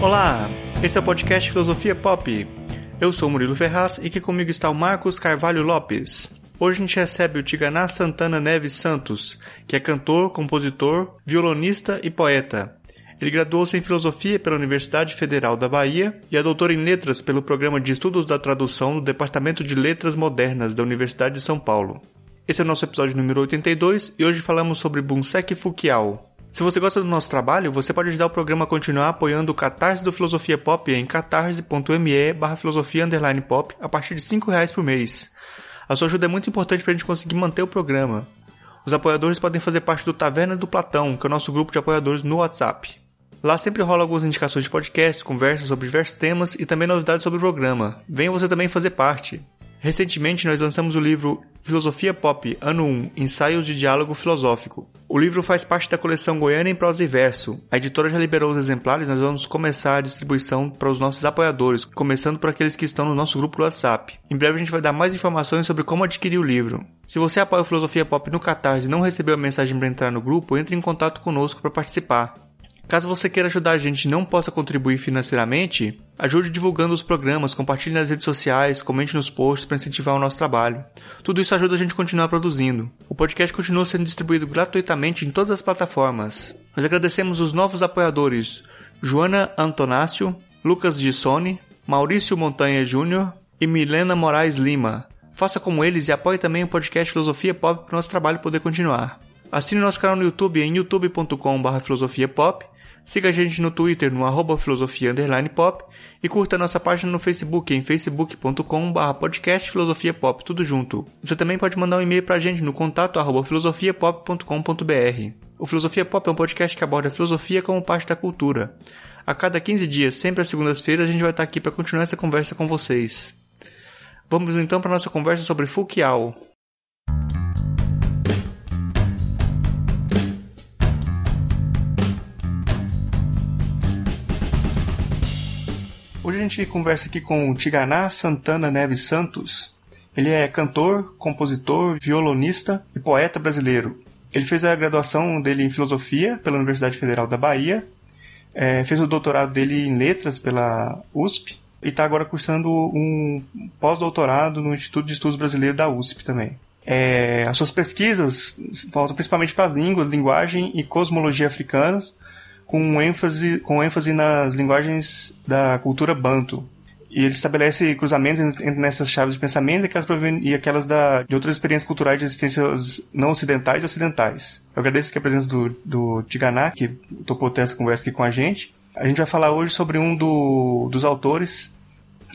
Olá, esse é o podcast Filosofia Pop. Eu sou Murilo Ferraz e aqui comigo está o Marcos Carvalho Lopes. Hoje a gente recebe o Tiganá Santana Neves Santos, que é cantor, compositor, violonista e poeta. Ele graduou-se em Filosofia pela Universidade Federal da Bahia e é doutor em Letras pelo Programa de Estudos da Tradução do Departamento de Letras Modernas da Universidade de São Paulo. Esse é o nosso episódio número 82 e hoje falamos sobre Bunsek Fukiao. Se você gosta do nosso trabalho, você pode ajudar o programa a continuar apoiando o Catarse do Filosofia Pop em catarse.me barra filosofia pop a partir de R$ reais por mês. A sua ajuda é muito importante para a gente conseguir manter o programa. Os apoiadores podem fazer parte do Taverna do Platão, que é o nosso grupo de apoiadores no WhatsApp. Lá sempre rola algumas indicações de podcast, conversas sobre diversos temas e também novidades sobre o programa. Venha você também fazer parte. Recentemente nós lançamos o livro Filosofia Pop, Ano 1, Ensaios de Diálogo Filosófico. O livro faz parte da coleção Goiânia em Prosa e Verso. A editora já liberou os exemplares, nós vamos começar a distribuição para os nossos apoiadores, começando por aqueles que estão no nosso grupo do WhatsApp. Em breve a gente vai dar mais informações sobre como adquirir o livro. Se você apoia o Filosofia Pop no Catarse e não recebeu a mensagem para entrar no grupo, entre em contato conosco para participar. Caso você queira ajudar a gente e não possa contribuir financeiramente, ajude divulgando os programas, compartilhe nas redes sociais, comente nos posts para incentivar o nosso trabalho. Tudo isso ajuda a gente a continuar produzindo. O podcast continua sendo distribuído gratuitamente em todas as plataformas. Nós agradecemos os novos apoiadores Joana Antonácio, Lucas Gissone, Maurício Montanha Júnior e Milena Moraes Lima. Faça como eles e apoie também o podcast Filosofia Pop para o nosso trabalho poder continuar. Assine nosso canal no YouTube em youtube.com.br filosofiapop Siga a gente no Twitter no arroba filosofia pop e curta nossa página no Facebook em facebook.com.br podcast filosofia pop, tudo junto. Você também pode mandar um e-mail pra gente no contato arroba filosofiapop.com.br. O Filosofia Pop é um podcast que aborda a filosofia como parte da cultura. A cada 15 dias, sempre às segundas-feiras, a gente vai estar aqui para continuar essa conversa com vocês. Vamos então para nossa conversa sobre Fukiao. Hoje a gente conversa aqui com Tiganá Santana Neves Santos. Ele é cantor, compositor, violonista e poeta brasileiro. Ele fez a graduação dele em filosofia pela Universidade Federal da Bahia, é, fez o doutorado dele em letras pela USP e está agora cursando um pós-doutorado no Instituto de Estudos Brasileiro da USP também. É, as suas pesquisas voltam principalmente para as línguas, linguagem e cosmologia africanas, com ênfase, com ênfase nas linguagens da cultura banto. E ele estabelece cruzamentos entre nessas chaves de pensamento e aquelas, e aquelas da, de outras experiências culturais de existências não ocidentais e ocidentais. Eu agradeço aqui a presença do, do Tiganá, que topou ter essa conversa aqui com a gente. A gente vai falar hoje sobre um do, dos autores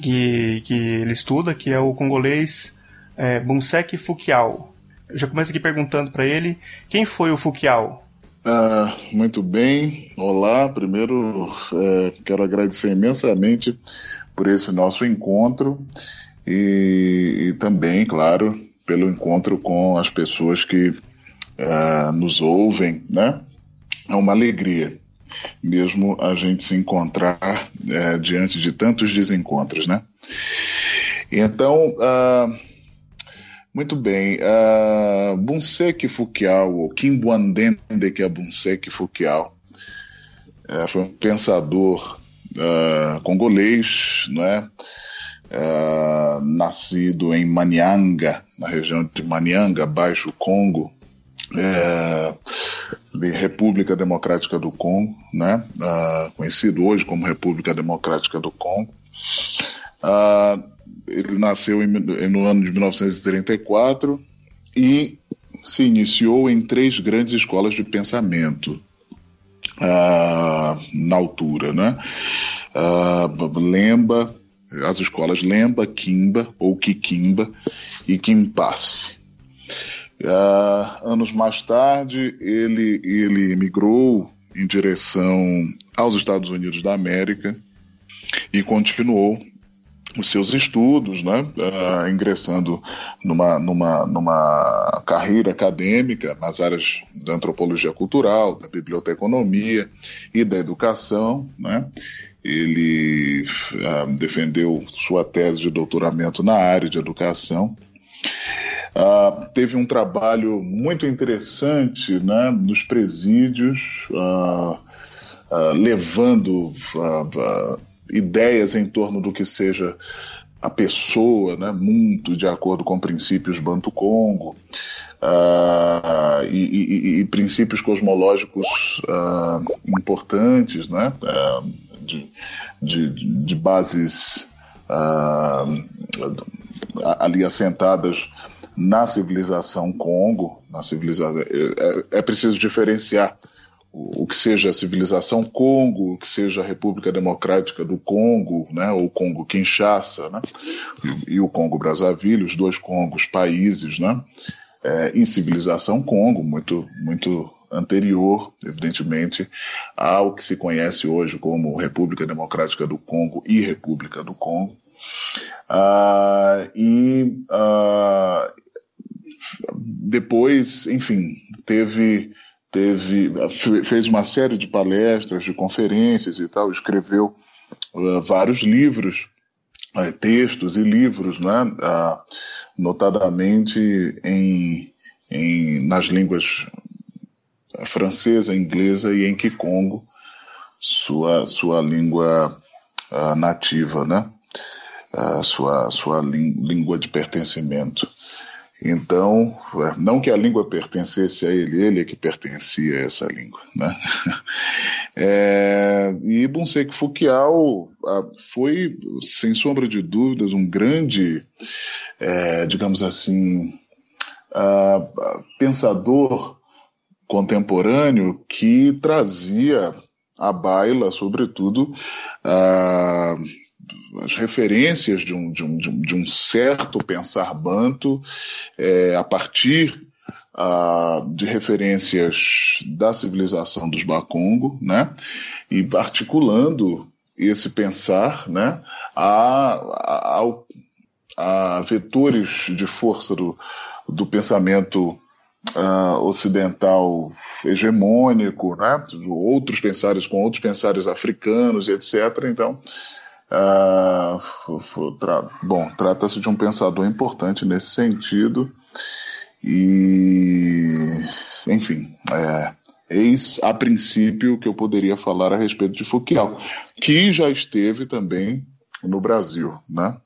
que, que ele estuda, que é o congolês é, Bunsek Fukiao. Eu já começo aqui perguntando para ele quem foi o Fukiao. Ah, muito bem. Olá. Primeiro, é, quero agradecer imensamente por esse nosso encontro e, e também, claro, pelo encontro com as pessoas que é, nos ouvem, né? É uma alegria mesmo a gente se encontrar é, diante de tantos desencontros, né? Então, uh, muito bem. Uh, Bunsek Fukiao, ou Kimbuandende, que é Bunsek Fukiao, uh, foi um pensador uh, congolês, né? Uh, nascido em Manianga, na região de Manianga, Baixo Congo, é, de República Democrática do Congo, né? Uh, conhecido hoje como República Democrática do Congo. Uh, ele nasceu em, no ano de 1934 e se iniciou em três grandes escolas de pensamento uh, na altura, né? Uh, Lemba, as escolas Lemba, Kimba ou Kikimba e Kimpasse. Uh, anos mais tarde, ele, ele migrou em direção aos Estados Unidos da América e continuou os seus estudos, né, uh, ingressando numa, numa, numa carreira acadêmica nas áreas da antropologia cultural, da biblioteconomia e da educação. Né. Ele uh, defendeu sua tese de doutoramento na área de educação. Uh, teve um trabalho muito interessante né, nos presídios levando ideias em torno do que seja a pessoa, né, muito de acordo com princípios Bantu-Congo uh, e, e, e, princípios cosmológicos uh, importantes, né, uh, de, de, de, bases ali assentadas na civilização Congo, na civilização, é, é preciso diferenciar o que seja a civilização Congo, o que seja a República Democrática do Congo, né, ou Congo Kinshasa, né, e, e o Congo Brazzaville, os dois Congos países, né, é, em civilização Congo, muito, muito anterior, evidentemente, ao que se conhece hoje como República Democrática do Congo e República do Congo. Ah, e ah, depois, enfim, teve teve fez uma série de palestras, de conferências e tal, escreveu uh, vários livros, uh, textos e livros, né, uh, notadamente em, em, nas línguas francesa, inglesa e em Kikongo, sua sua língua nativa, né, sua sua língua de pertencimento. Então, é, não que a língua pertencesse a ele, ele é que pertencia a essa língua. Né? É, e Bonseki Fukiao foi, sem sombra de dúvidas, um grande, é, digamos assim, pensador contemporâneo que trazia à baila, sobretudo, as referências de um, de um, de um, certo pensar banto é, a partir de referências da civilização dos Bakongo, né, e articulando esse pensar né, a, a, a vetores de força do, do pensamento uh, ocidental hegemônico, né, outros pensares com outros pensares africanos, etc. Então, Uh, tra bom, trata-se de um pensador importante nesse sentido e, enfim, é, eis a princípio que eu poderia falar a respeito de Foucault, que já esteve também no Brasil, né?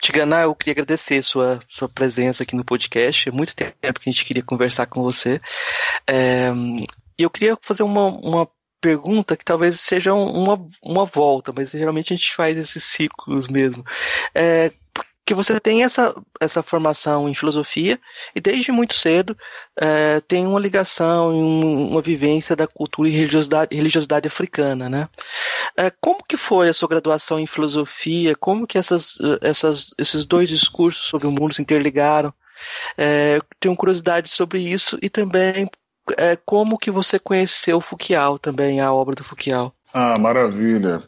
Tigana, eu queria agradecer sua, sua presença aqui no podcast. É muito tempo que a gente queria conversar com você. É, e eu queria fazer uma, uma pergunta que talvez seja uma, uma volta, mas geralmente a gente faz esses ciclos mesmo. É, que você tem essa, essa formação em filosofia e desde muito cedo é, tem uma ligação e um, uma vivência da cultura e religiosidade, religiosidade africana, né? É, como que foi a sua graduação em filosofia? Como que essas, essas, esses dois discursos sobre o mundo se interligaram? É, tenho curiosidade sobre isso e também é, como que você conheceu Foucault também, a obra do Foucault? Ah, maravilha.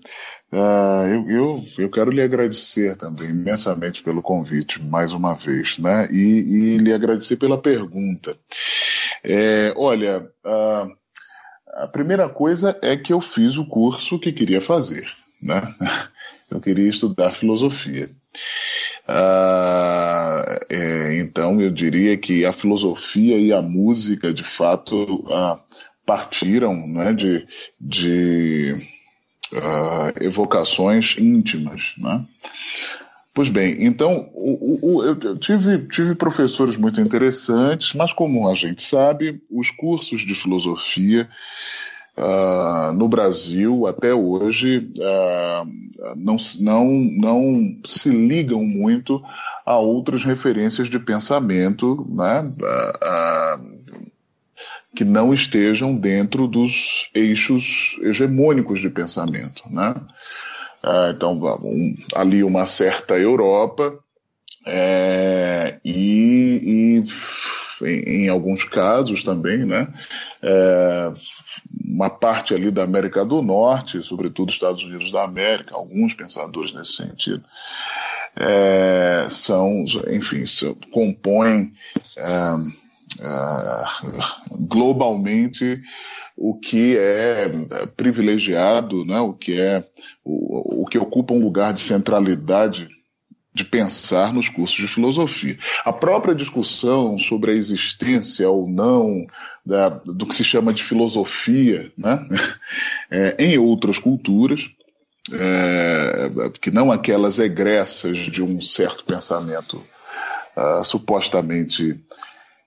Uh, eu, eu, eu, quero lhe agradecer também imensamente pelo convite, mais uma vez, né? E, e lhe agradecer pela pergunta. É, olha, uh, a primeira coisa é que eu fiz o curso que queria fazer, né? Eu queria estudar filosofia. Ah, é, então, eu diria que a filosofia e a música, de fato, ah, partiram né, de, de ah, evocações íntimas. Né? Pois bem, então o, o, eu tive, tive professores muito interessantes, mas como a gente sabe, os cursos de filosofia Uh, no Brasil, até hoje, uh, não, não, não se ligam muito a outras referências de pensamento né, uh, que não estejam dentro dos eixos hegemônicos de pensamento. Né? então, um, ali uma certa Europa é, e, e em, em, alguns casos também, né? É, uma parte ali da América do Norte, sobretudo Estados Unidos da América, alguns pensadores nesse sentido, é, são, enfim, são, compõem é, é, globalmente o que é privilegiado, né, o que é o, o que ocupa um lugar de centralidade de pensar nos cursos de filosofia. A própria discussão sobre a existência ou não da, do que se chama de filosofia né? é, em outras culturas, é, que não aquelas egressas de um certo pensamento uh, supostamente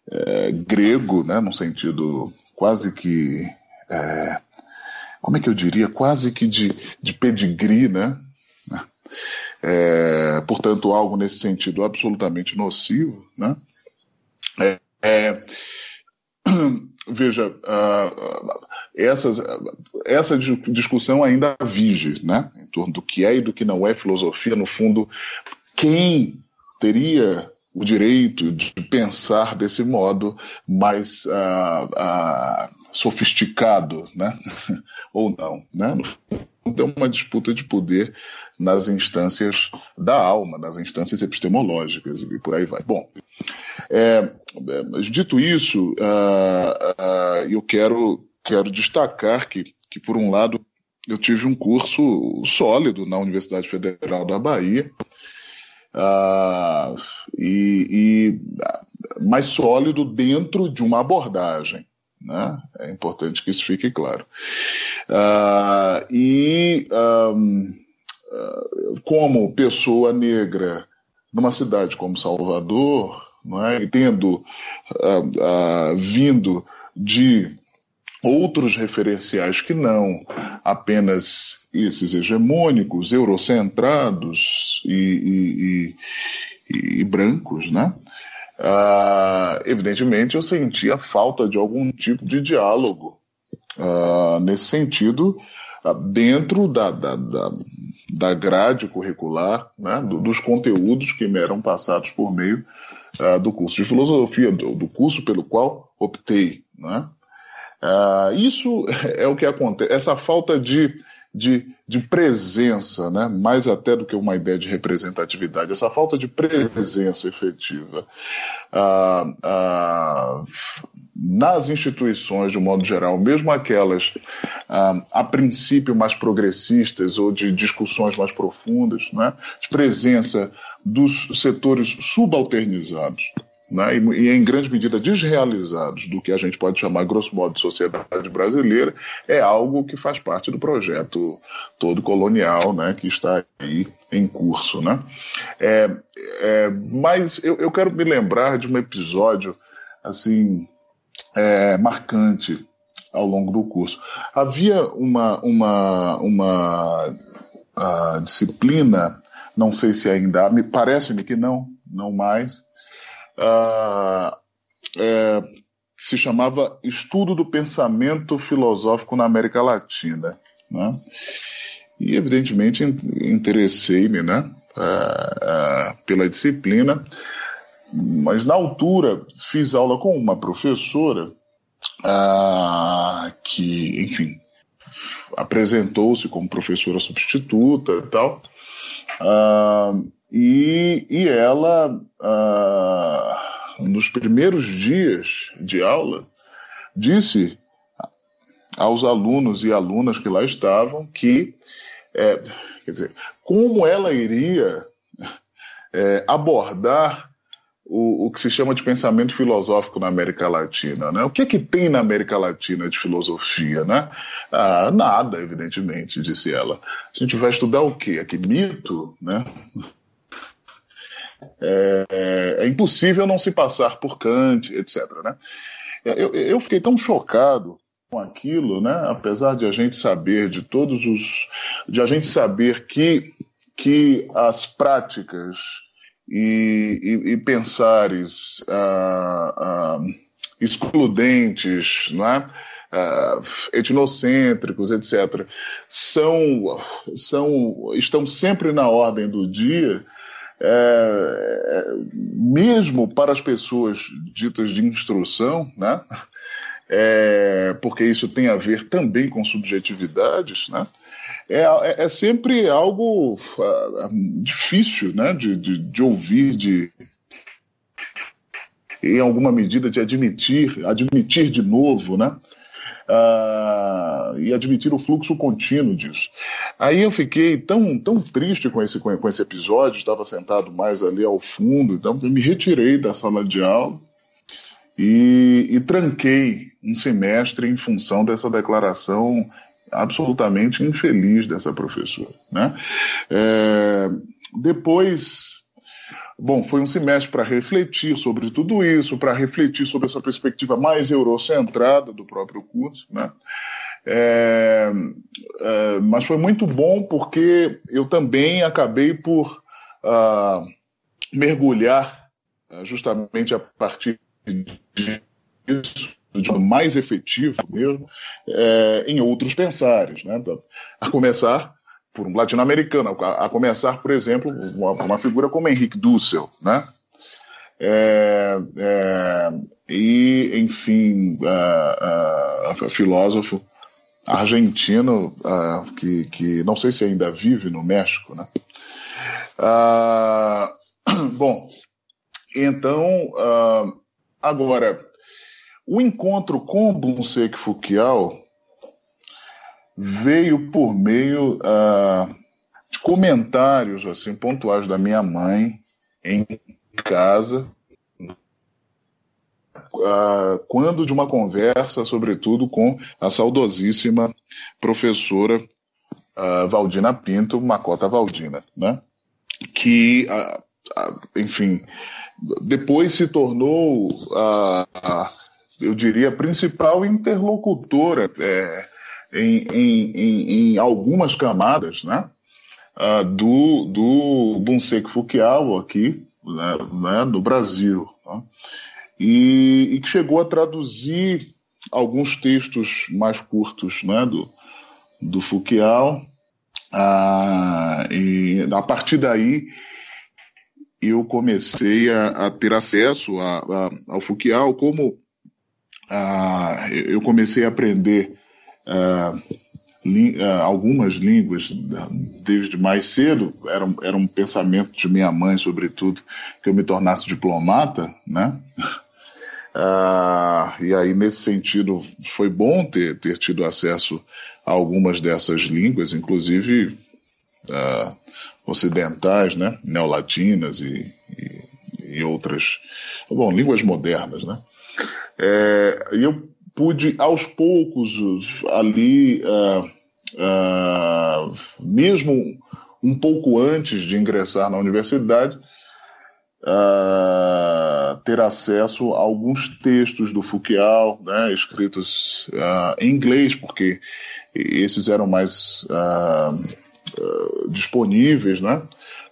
é, grego, né? no sentido quase que. É, como é que eu diria? Quase que de, de pedigree, né? É, portanto, algo nesse sentido absolutamente nocivo. Né? É, é, veja, uh, essas, essa discussão ainda vige né? em torno do que é e do que não é filosofia. No fundo, quem teria o direito de pensar desse modo mais uh, uh, sofisticado, né? ou não. Né? É uma disputa de poder nas instâncias da alma, nas instâncias epistemológicas e por aí vai. Bom, é, é dito isso, uh, uh, eu quero, quero destacar que, que, por um lado, eu tive um curso sólido na Universidade Federal da Bahia, uh, e, e mais sólido dentro de uma abordagem. Né? É importante que isso fique claro. Uh, e um, uh, como pessoa negra numa cidade como Salvador, não é? e tendo uh, vindo de outros referenciais que não apenas esses hegemônicos, eurocentrados e, e, e, e brancos, né? Uh, evidentemente, eu sentia falta de algum tipo de diálogo uh, nesse sentido, uh, dentro da, da, da, da, grade curricular, né, do, dos conteúdos que me eram passados por meio do curso de filosofia, do, do, curso pelo qual optei. Né? isso é o que acontece, essa falta de de, de presença, né? mais até do que uma ideia de representatividade, essa falta de presença efetiva ah, ah, nas instituições, de um modo geral, mesmo aquelas ah, a princípio mais progressistas ou de discussões mais profundas, né? de presença dos setores subalternizados né, e, em grande medida desrealizados do que a gente pode chamar, grosso modo, de sociedade brasileira, é algo que faz parte do projeto todo colonial né, que está aí em curso. Né? É, é, mas eu, eu, quero me lembrar de um episódio assim é, marcante ao longo do curso. Havia uma, uma, uma ah, disciplina, não sei se ainda me parece-me que não, não mais, uh, é, se chamava Estudo do Pensamento Filosófico na América Latina. Né? E, evidentemente, interessei-me né, uh, uh, pela disciplina, mas, na altura, fiz aula com uma professora que, enfim, apresentou-se como professora substituta e tal. Uh, e, e ela, uh, nos primeiros dias de aula, disse aos alunos e alunas que lá estavam que, é, quer dizer, como ela iria é, abordar o, o, que se chama de pensamento filosófico na América Latina. Né? O que é que tem na América Latina de filosofia? Né? Ah, nada, evidentemente, disse ela. A gente vai estudar o quê? Aqui, mito? Né? É, é, é, impossível não se passar por Kant, etc. Né? Eu, eu fiquei tão chocado com aquilo, né? apesar de a gente saber de todos os. de a gente saber que, que as práticas e, e, e pensares ah, ah, excludentes, não é? Uh, etnocêntricos, etc., são, são, estão sempre na ordem do dia, é, mesmo para as pessoas ditas de instrução, né? É, porque isso tem a ver também com subjetividades, né? É, é, é sempre algo uh, difícil né? de, de, de ouvir, de, em alguma medida de admitir, admitir de novo, né? uh, e admitir o fluxo contínuo disso. Aí eu fiquei tão, tão triste com esse, com esse episódio, estava sentado mais ali ao fundo, então eu me retirei da sala de aula e, e tranquei um semestre em função dessa declaração absolutamente infeliz dessa professora. Né? É, depois, bom, foi um semestre para refletir sobre tudo isso, para refletir sobre essa perspectiva mais eurocentrada do próprio curso, né? É, é, mas foi muito bom porque eu também acabei por uh, mergulhar uh, justamente a partir disso de mais efetivo mesmo é, em outros pensários, né? A começar por um latino-americano, a, começar, por exemplo, uma, uma figura como Henrique Dussel, né? É, é, e, enfim, uh, uh, filósofo argentino uh, que, que não sei se ainda vive no México, né? bom, então, agora, o encontro com Bunsek Fukial veio por meio uh, de comentários assim pontuais da minha mãe em casa, uh, quando de uma conversa, sobretudo com a saudosíssima professora uh, Valdina Pinto, Macota Valdina, né? que, enfim, depois se tornou, eu diria, principal interlocutora é, em, em, em, em algumas camadas né, uh, do, do Bunsek Fukiawa aqui né, né, no Brasil. Né, e, e, que chegou a traduzir alguns textos mais curtos né, do, do Fukial. Uh, e a partir daí eu comecei a, a ter acesso a, a, ao Fukial, como uh, eu comecei a aprender uh, uh, algumas línguas desde mais cedo, era, era um pensamento de minha mãe, sobretudo, que eu me tornasse diplomata, né? E aí, nesse sentido, foi bom ter, ter tido acesso a algumas dessas línguas, inclusive ocidentais, né? neolatinas e, e, e, outras, bom, línguas modernas. Né? É, e eu pude aos poucos ali, uh, uh, mesmo um pouco antes de ingressar na universidade, uh, ter acesso a alguns textos do Foucault, né, escritos em inglês, porque esses eram mais disponíveis, né,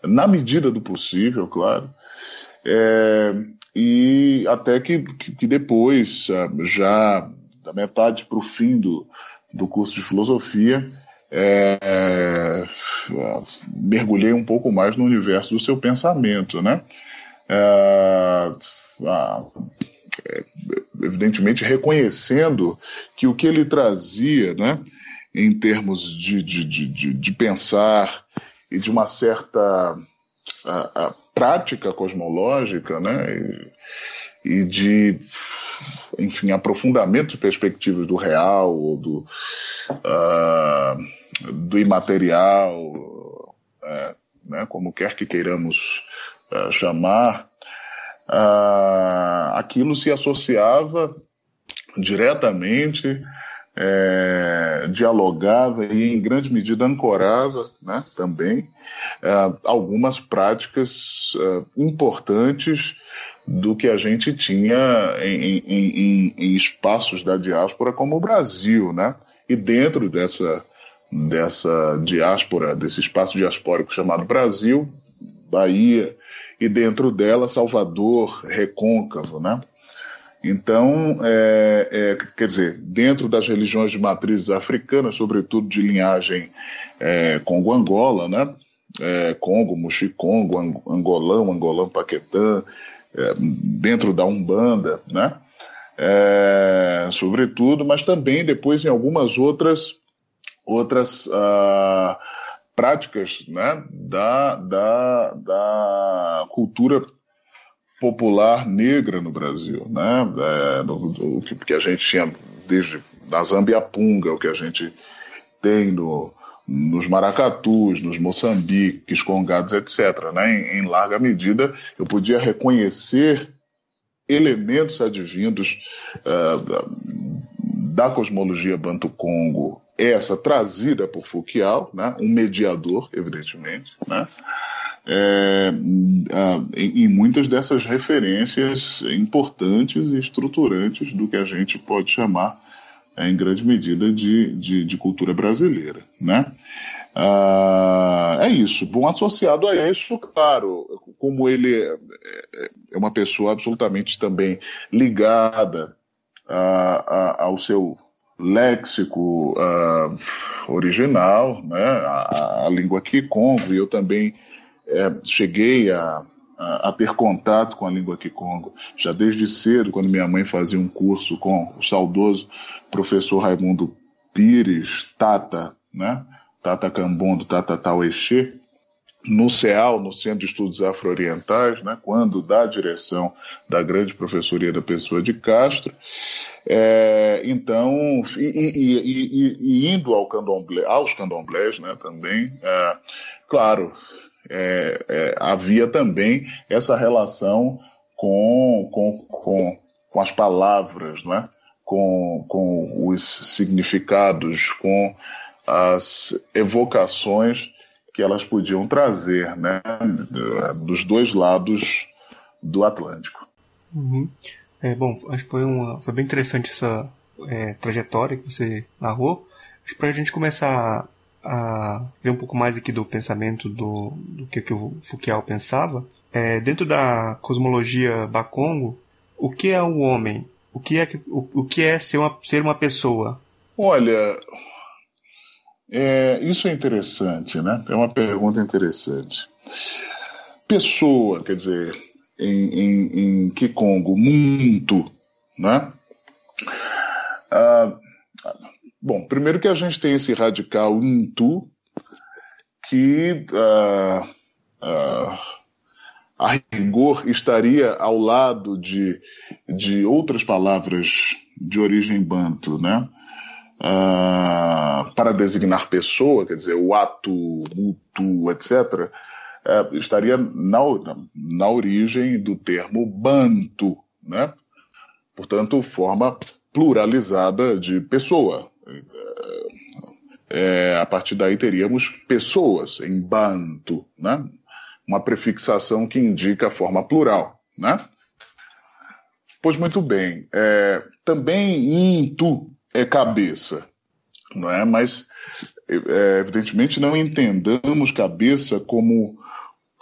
na medida do possível, claro. É, e até que, que depois, já da metade para o fim do, do curso de filosofia, é, é, mergulhei um pouco mais no universo do seu pensamento, né? É, é, evidentemente reconhecendo que o que ele trazia, né, em termos de, de, de, de pensar e de uma certa a, a prática cosmológica, né? E, e, de, enfim, aprofundamento de perspectivas do real ou do, uh, do imaterial, uh, né? como quer que queiramos uh, chamar, ah, aquilo se associava diretamente é, dialogava e, em grande medida, ancorava né, também é, algumas práticas é, importantes do que a gente tinha em, em, em, espaços da diáspora como o Brasil. Né? E dentro dessa, dessa diáspora, desse espaço diaspórico chamado Brasil, Bahia, e dentro dela Salvador, Recôncavo, né? Então, é, é, quer dizer, dentro das religiões de matrizes africanas, sobretudo de linhagem é, Congo-Angola, né? É, Congo, Muxicongo, Angolão, Angolão, Paquetã, é, dentro da Umbanda, né? É, sobretudo, mas também depois em algumas outras outras ah, práticas né, da, da, da cultura popular negra no Brasil, né? É, do, que a gente tinha desde da Zambiapunga, o que a gente tem no, nos maracatus, nos moçambiques, congados, etc. Né? Em, em, larga medida, eu podia reconhecer elementos advindos uh, da cosmologia Banto-Congo, essa trazida por Foucault, né? um mediador, evidentemente, né? É, em, em, muitas dessas referências importantes e estruturantes do que a gente pode chamar, é, em grande medida, de, de, de cultura brasileira. Né? Ah, é isso. Bom, associado a isso, claro, como ele é, é, é uma pessoa absolutamente também ligada a, a, ao seu léxico uh, original, né, a, a língua Kikongo, e eu também é, cheguei a, a, a, ter contato com a língua Kikongo já desde cedo, quando minha mãe fazia um curso com o saudoso professor Raimundo Pires, Tata, né? Tata Cambondo, Tata Tauexê, no CEAL, no Centro de Estudos Afro-Orientais, né, quando da direção da grande professoria da Pessoa de Castro. É, então, e, e, e, e, indo ao candomblé, aos candomblés né, também, é, claro, é, é, havia também essa relação com, com, com, com as palavras, não é? com, com os significados, com as evocações que elas podiam trazer né? dos dois lados do Atlântico. Uhum. É, bom, acho que foi, uma, foi bem interessante essa é, trajetória que você narrou. Para a gente começar a ver um pouco mais aqui do pensamento do, do que, que o Foucault pensava, é, dentro da cosmologia Bakongo, o que é o homem? O que é, o, o que é ser, uma, ser uma pessoa? Olha, é, isso é interessante, né? É uma pergunta interessante. Pessoa, quer dizer, em, em, em Kikongo, muito, né? Ah, Bom, primeiro que a gente tem esse radical intu que uh, uh, a rigor estaria ao lado de, de outras palavras de origem banto, né? Uh, para designar pessoa, quer dizer, o ato, mutu, etc., uh, estaria na, na origem do termo banto, né? Portanto, forma pluralizada de pessoa, é, a partir daí teríamos pessoas em banto, né? uma prefixação que indica a forma plural. Né? Pois muito bem, é, também intu é cabeça, não é? Mas é, evidentemente não entendamos cabeça como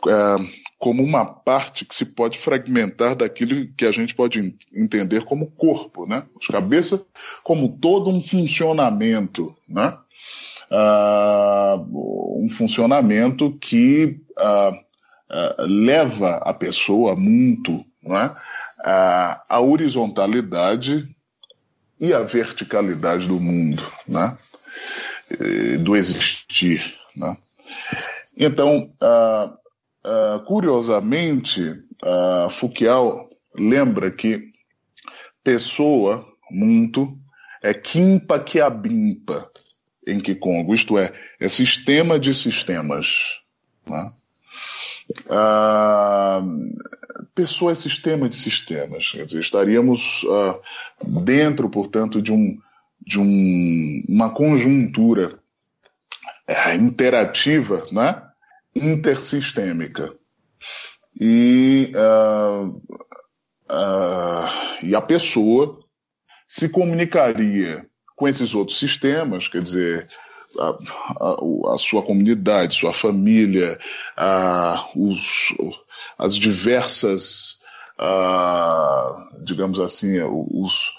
é, como uma parte que se pode fragmentar daquilo que a gente pode entender como corpo, né? As cabeças como todo um funcionamento, né? Uh, um funcionamento que uh, uh, leva a pessoa muito né? à horizontalidade e à verticalidade do mundo, né? do existir. Né? Então, uh, Uh, curiosamente, uh, lembra que pessoa, muito, é quimpa que abimpa em Kikongo, isto é, é sistema de sistemas. Né? Uh, pessoa é sistema de sistemas, quer dizer, estaríamos uh, dentro, portanto, de, um, de um, uma conjuntura uh, interativa, né? Intersistêmica. E, uh, uh, e a pessoa se comunicaria com esses outros sistemas, quer dizer, a, a, a sua comunidade, sua família, os, as diversas, digamos assim, os,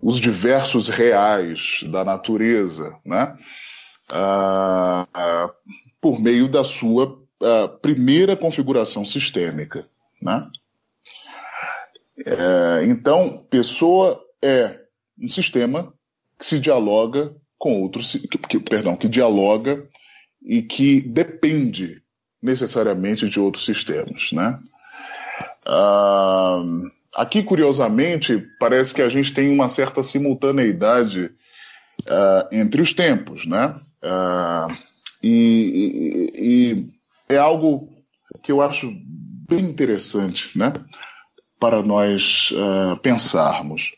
os diversos reais da natureza, né? Uh, por meio da sua uh, primeira configuração sistêmica. Né? Uh, então, pessoa é um sistema que se dialoga com outros, que, que, perdão, que dialoga e que depende necessariamente de outros sistemas, né? Uh, aqui, curiosamente, parece que a gente tem uma certa simultaneidade uh, entre os tempos, né? Uh, e, e, e, é algo que eu acho bem interessante, né? Para nós pensarmos.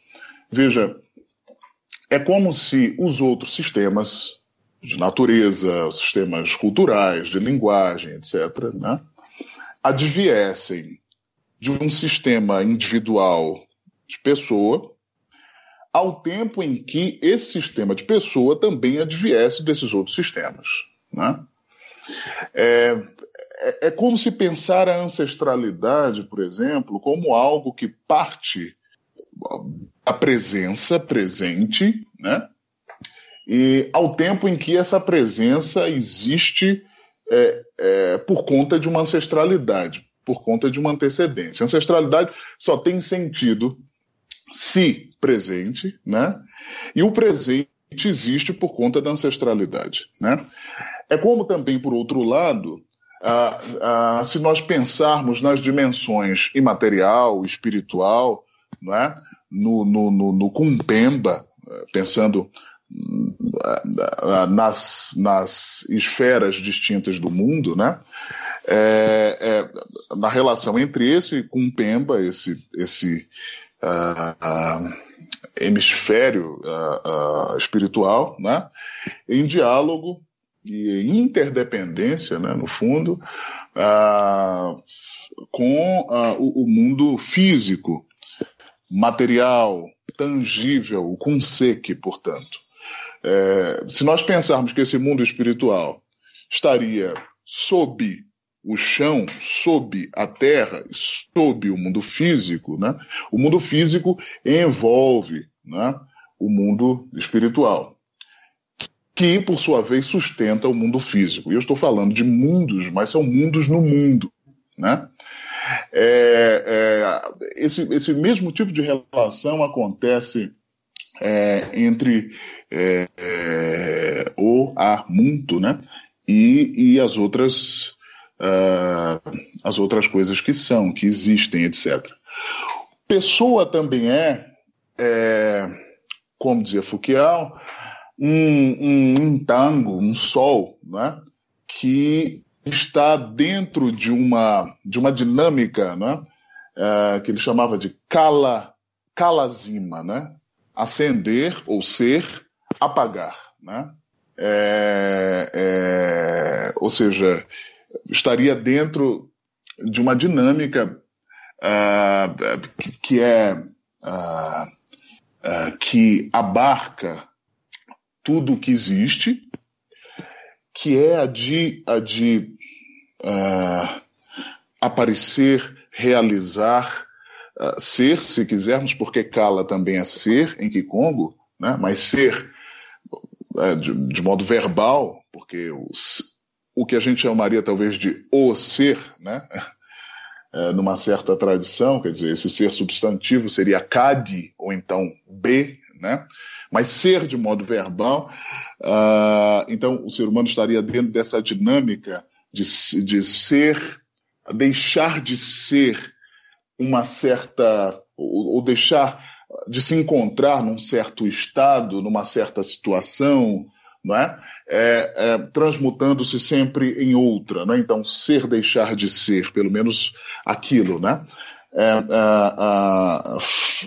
Veja, é como se os outros sistemas de natureza, sistemas culturais, de linguagem, etc., né, adviessem de um sistema individual de pessoa, ao tempo em que esse sistema de pessoa também adviesse desses outros sistemas. Né? É, é, é como se pensar a ancestralidade, por exemplo, como algo que parte da presença presente, né? e ao tempo em que essa presença existe é, é, por conta de uma ancestralidade, por conta de uma antecedência. Ancestralidade só tem sentido se presente, né? E o presente existe por conta da ancestralidade, né? É como também, por outro lado, ah, ah, se nós pensarmos nas dimensões imaterial, espiritual, não é? no, no, no, no Kumpemba, pensando nas, nas esferas distintas do mundo, né? É, é, na relação entre esse com Pemba, esse, esse uh, hemisfério uh, espiritual, né? em diálogo e interdependência, né, no fundo, com o, o mundo físico, material, tangível, o Kunseki, portanto. É, se nós pensarmos que esse mundo espiritual estaria sob o chão, sob a terra, sob o mundo físico, né? o mundo físico envolve né? o mundo espiritual, que, por sua vez, sustenta o mundo físico. E eu estou falando de mundos, mas são mundos no mundo. Né? É, é, esse, esse mesmo tipo de relação acontece é, entre é, é, o Armunto né? e, e as outras uh, as outras coisas que são, que existem, etc. Pessoa também é, é como dizia Foucault, um, um, tango, um sol, né? que está dentro de uma, de uma dinâmica né? Uh, que ele chamava de kala, kalazima, né? acender ou ser, apagar. Né? É, é, ou seja, estaria dentro de uma dinâmica uh, que é uh, uh, que abarca tudo o que existe, que é a de, a de aparecer, realizar, ser, se quisermos, porque Kala também é ser em Kikongo, né? mas ser é, de, de, modo verbal, porque o, o que a gente chamaria talvez de o ser, né? É, numa certa tradição, quer dizer, esse ser substantivo seria Kadi, ou então B, né? Mas ser de modo verbal, uh, então o ser humano estaria dentro dessa dinâmica de, de ser, deixar de ser uma certa, ou, ou deixar de se encontrar num certo estado, numa certa situação, não é? é, é transmutando-se sempre em outra, né? Então, ser deixar de ser, pelo menos aquilo, né? É,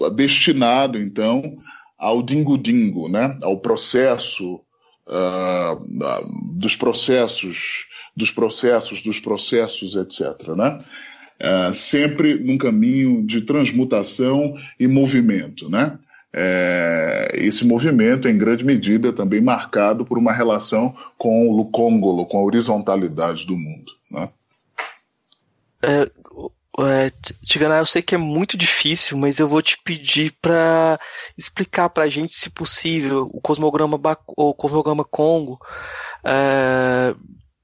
é, destinado, então, ao dingo-dingo, né? Ao processo uh, dos processos, dos processos, dos processos, etc., né? É, sempre num caminho de transmutação e movimento, né? É, esse movimento, em grande medida, também marcado por uma relação com o Lucongolo, com a horizontalidade do mundo. Né? É, é, Tigana, eu sei que é muito difícil, mas eu vou te pedir para explicar para a gente, se possível, o cosmograma, o cosmograma Congo, é,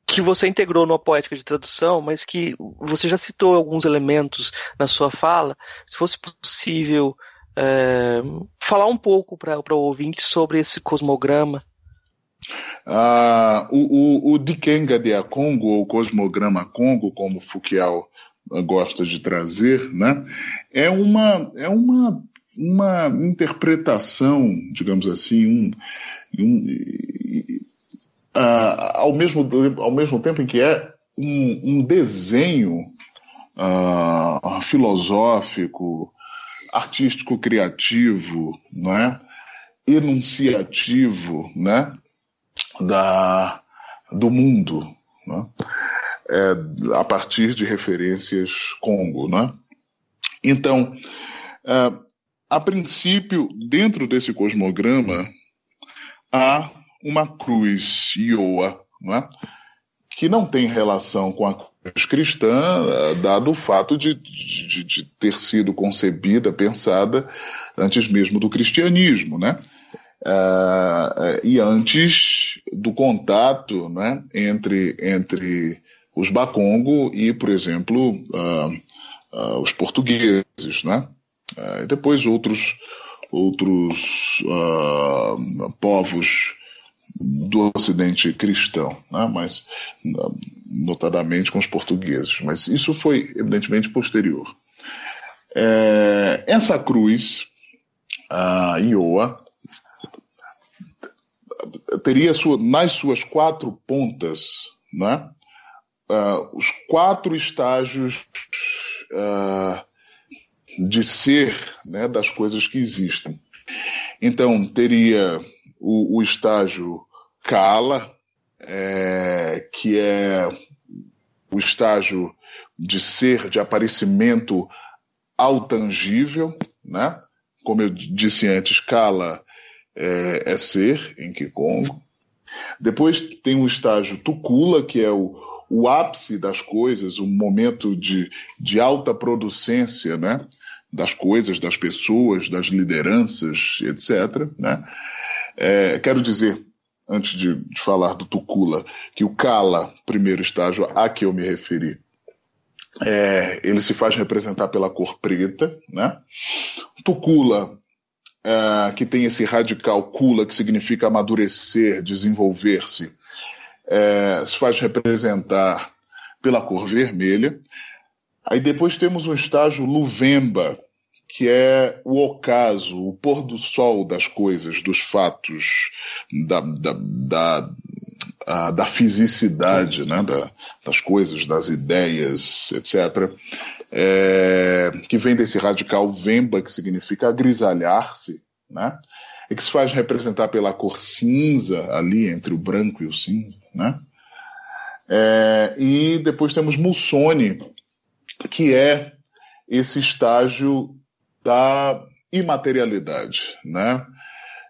que você integrou numa poética de tradução, mas que você já citou alguns elementos na sua fala. Se fosse possível é, falar um pouco para o ouvinte sobre esse cosmograma. Ah, o, o, o Dikenga de Congo, ou cosmograma Congo, como Foucault gosta de trazer, né, é uma, é uma, uma interpretação, digamos assim, um, um ao, mesmo, ao mesmo tempo em que é um, um desenho uh, filosófico, artístico, criativo, não é? enunciativo, né? da, do mundo, né? é, a partir de referências Congo. Né? Então, é, a princípio, dentro desse cosmograma, há uma cruz Ioa, né? que não tem relação com a cristã, dado o fato de, de, de ter sido concebida, pensada antes mesmo do cristianismo, né? Uh, e antes do contato né, entre, entre os Bakongo e, por exemplo, uh, uh, os portugueses. Né? e depois outros, outros povos do Ocidente cristão, né? mas notadamente com os portugueses. Mas isso foi evidentemente posterior. É, essa cruz, a Ioa, teria sua, nas suas quatro pontas né, uh, os quatro estágios uh, de ser né, das coisas que existem. Então, teria o, o estágio Kala, é, que é o estágio de ser, de aparecimento ao tangível, né? Como eu disse antes, Kala é, é ser em Kikongo. Depois tem o estágio Tukula, que é o, o ápice das coisas, o momento de, de alta producência, né? das coisas, das pessoas, das lideranças, etc. Né? É, quero dizer, antes de, de, falar do Tukula, que o Kala, primeiro estágio a que eu me referi, é, ele se faz representar pela cor preta. Né? Tukula uh, que tem esse radical kula, que significa amadurecer, desenvolver-se, uh, se faz representar pela cor vermelha. Aí depois temos um estágio luvemba, que é o ocaso, o pôr do sol das coisas, dos fatos, da, da, da, a, da fisicidade né, da, das coisas, das ideias, etc é, que vem desse radical vemba, que significa agrisalhar-se, né? e que se faz representar pela cor cinza, ali entre o branco e o cinza. Né? É, e depois temos Mussone, que é esse estágio da imaterialidade, né?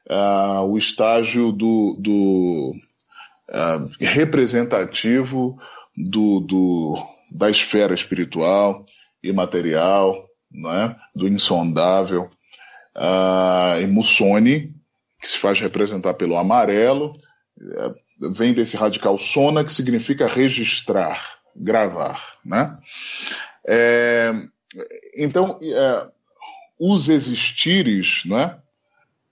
Ah, o estágio do, do ah, representativo do, do, da esfera espiritual, imaterial, né, do insondável, uh, e Mussoni, que se faz representar pelo amarelo, vem desse radical sona, que significa registrar, gravar. Né? É, então, é, os existires né,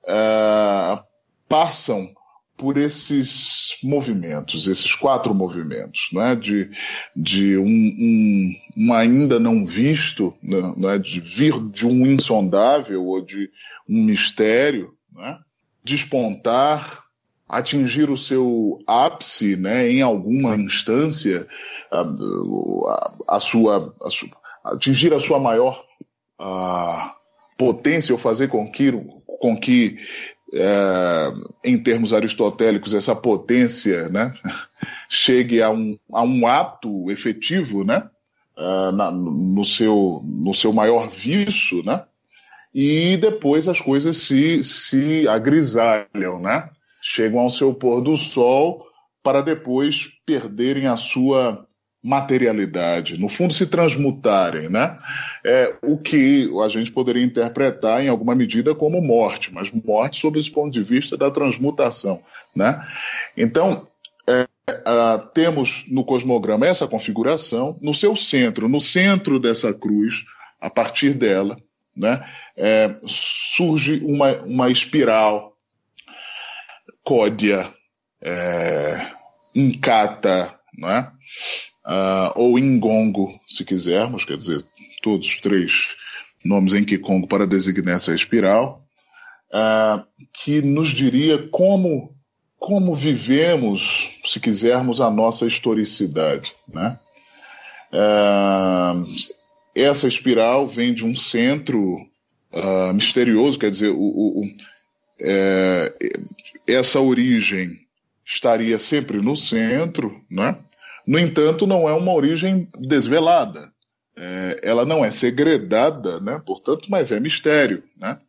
é, passam por esses movimentos, esses quatro movimentos, né? de, de um, um, um ainda não visto, né? de vir de um insondável ou de um mistério, né? despontar, atingir o seu ápice né? em alguma instância, a, a, a sua, a atingir a sua maior a, potência ou fazer com que, com que é, em termos aristotélicos, essa potência né, chegue a um, a um ato efetivo né, uh, na, no, seu, no seu maior vício, né, e depois as coisas se, se agrisalham, né, chegam ao seu pôr do sol para depois perderem a sua materialidade, no fundo se transmutarem, né? É, o que a gente poderia interpretar em alguma medida como morte, mas morte sob esse ponto de vista da transmutação, né? Então, é, temos no cosmograma essa configuração, no seu centro, no centro dessa cruz, a partir dela, né, é, surge uma, uma espiral códia, é, incata, é? Uh, ou Ingongo, se quisermos, quer dizer, todos os três nomes em Kikongo para designar essa espiral, uh, que nos diria como, como vivemos, se quisermos, a nossa historicidade. Né? Uh, essa espiral vem de um centro uh, misterioso, quer dizer, o, o, o é, essa origem estaria sempre no centro, né? No entanto, não é uma origem desvelada. É, ela não é segredada, né? portanto, mas é mistério. Né?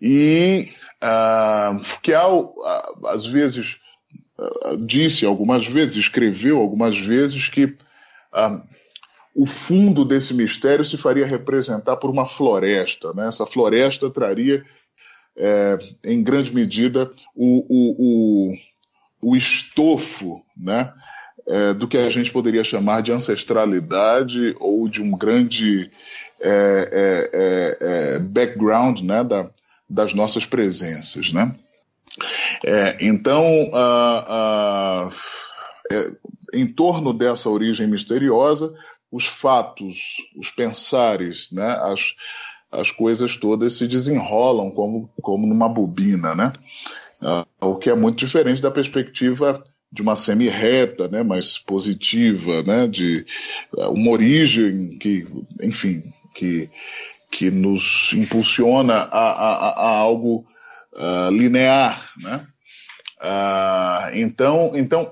E ah, Foucault, às vezes, ah, disse algumas vezes, escreveu algumas vezes que ah, o fundo desse mistério se faria representar por uma floresta. Né? Essa floresta traria, é, em grande medida, o, o, o, o estofo né? É, do que a gente poderia chamar de ancestralidade ou de um grande é, é, é, é background né? da, das nossas presenças. Né? então, uh, uh, em torno dessa origem misteriosa, os fatos, os pensares, né, as, as coisas todas se desenrolam como, como numa bobina, né? Uh, o que é muito diferente da perspectiva de uma semi-reta, né, mais positiva, né, de uh, uma origem que, enfim, que, que nos impulsiona a, a, a algo uh, linear, né? então, então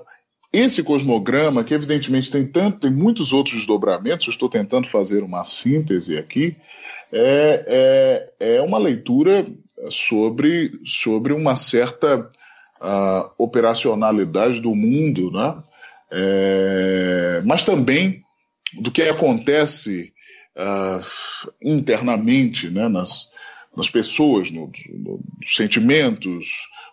esse cosmograma, que evidentemente tem tanto, tem muitos outros desdobramentos, eu estou tentando fazer uma síntese aqui, é, é, é uma leitura sobre, sobre uma certa uh, operacionalidade do mundo, né? É, mas também do que acontece uh, internamente né? nas, nas pessoas, no, no, nos sentimentos,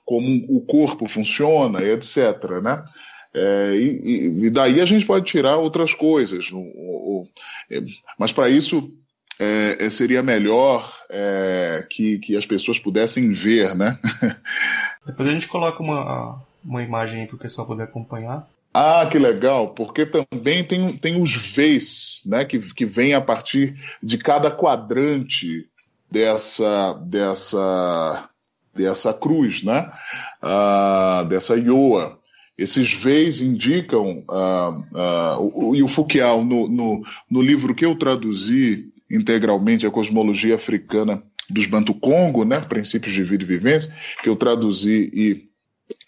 como o corpo funciona, etc. Né? É, e, e, daí a gente pode tirar outras coisas. É, mas para isso é, é, seria melhor é, que, que as pessoas pudessem ver, né? Depois a gente coloca uma, uma imagem aí para o pessoal poder acompanhar. Ah, que legal, porque também tem, tem os Vs, né, que, que vem a partir de cada quadrante dessa, dessa, dessa cruz, né, ah, dessa ioa. Esses Vs indicam, uh, uh, e o Foucault, no, no, no, livro que eu traduzi integralmente, A Cosmologia Africana dos Bantu Congo, né, Princípios de Vida e Vivência, que eu traduzi e,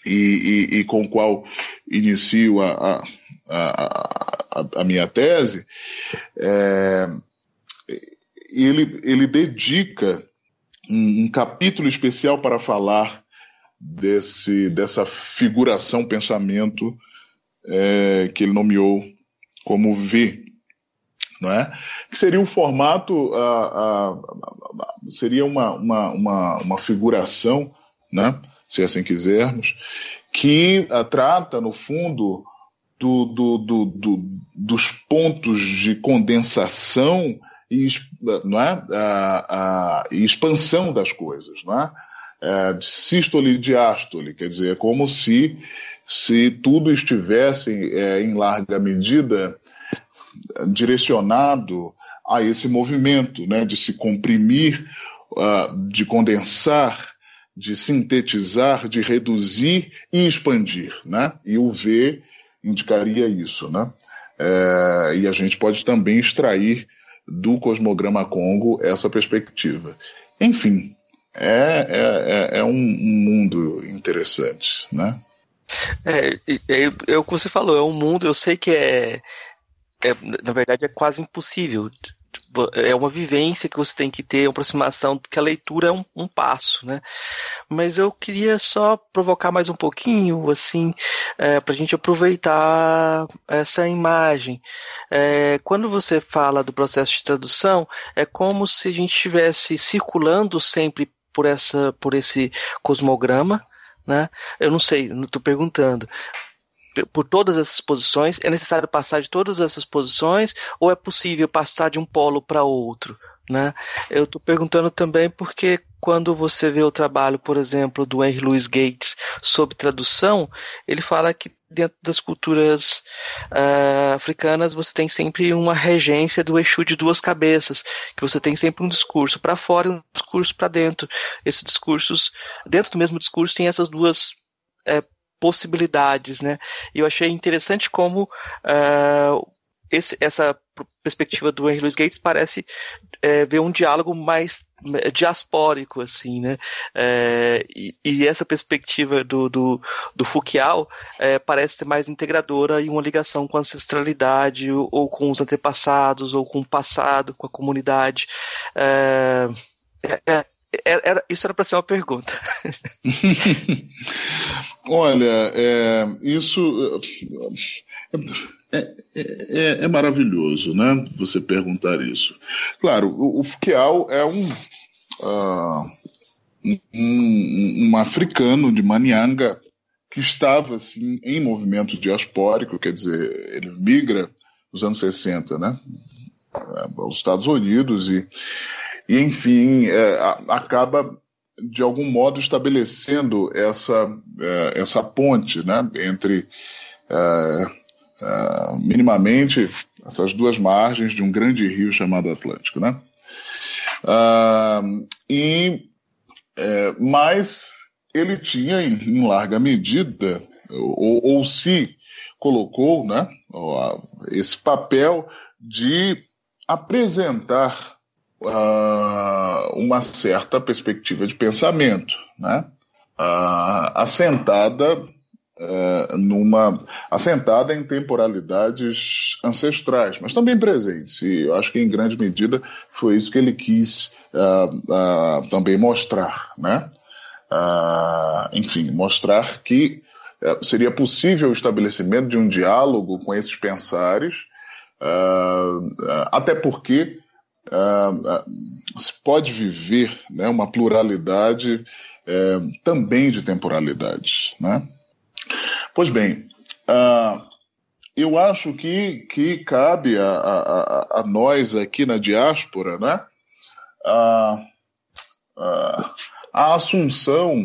e, e, e com o qual inicio a, a, a, a minha tese, é, ele, ele dedica um, um capítulo especial para falar desse, dessa figuração pensamento é, que ele nomeou como V, não é? Que seria um formato, seria uma, uma, uma, uma, figuração, né? se assim quisermos, que a, trata, no fundo, do, do, do, do, dos pontos de condensação e, não é? e expansão das coisas. Não é? é, de sístole e diástole, quer dizer, é como se, se tudo estivesse é, em larga medida direcionado a esse movimento, né, de se comprimir, uh, de condensar, de sintetizar, de reduzir e expandir, né? E o V indicaria isso, né? É, e a gente pode também extrair do cosmograma Congo essa perspectiva. Enfim, é, é, é, é um, mundo interessante, né? É, é, é, o que você falou, é um mundo, eu sei que é, é na verdade é quase impossível é uma vivência que você tem que ter, uma aproximação, que a leitura é um, um, passo, né? Mas eu queria só provocar mais um pouquinho, assim, é, para a gente aproveitar essa imagem. É, quando você fala do processo de tradução, é como se a gente estivesse circulando sempre por essa por esse cosmograma, né? Eu não sei, não estou perguntando. Por todas essas posições, é necessário passar de todas essas posições ou é possível passar de um polo para outro? Né? Eu estou perguntando também porque quando você vê o trabalho, por exemplo, do Henry Louis Gates sobre tradução, ele fala que dentro das culturas uh, africanas você tem sempre uma regência do Exu de duas cabeças, que você tem sempre um discurso para fora e um discurso para dentro. Esses discursos, dentro do mesmo discurso, tem essas duas é, possibilidades, né? E eu achei interessante como uh, esse, essa perspectiva do Henry Louis Gates parece é, ver um diálogo mais é, diaspórico, assim, né? É, e, e, essa perspectiva do, do, do é, parece ser mais integradora e uma ligação com a ancestralidade, ou, ou, com os antepassados, ou com o passado, com a comunidade. É, é, é era, isso era para ser uma pergunta. Olha, isso é, é, é, é, maravilhoso, né? Você perguntar isso. Claro, o, o Foucault é um, uh, um, um, africano de Manianga que estava assim em movimento diaspórico, quer dizer, ele migra nos anos 60, né? Aos Estados Unidos e, e enfim, é, acaba de algum modo estabelecendo essa, é, essa ponte, né? Entre é, uh, minimamente essas duas margens de um grande rio chamado Atlântico, né? Uh, e mas ele tinha em, em larga medida ou, ou, se colocou, né, esse papel de apresentar uh, uma certa perspectiva de pensamento, né, uh, assentada uh, numa assentada em temporalidades ancestrais, mas também presentes. E eu acho que em grande medida foi isso que ele quis uh, também mostrar, né? enfim, mostrar que seria possível o estabelecimento de um diálogo com esses pensares, até porque se pode viver né, uma pluralidade também de temporalidades, né? Pois bem, uh, eu acho que, que cabe a, a, a, nós aqui na diáspora né, a, a assunção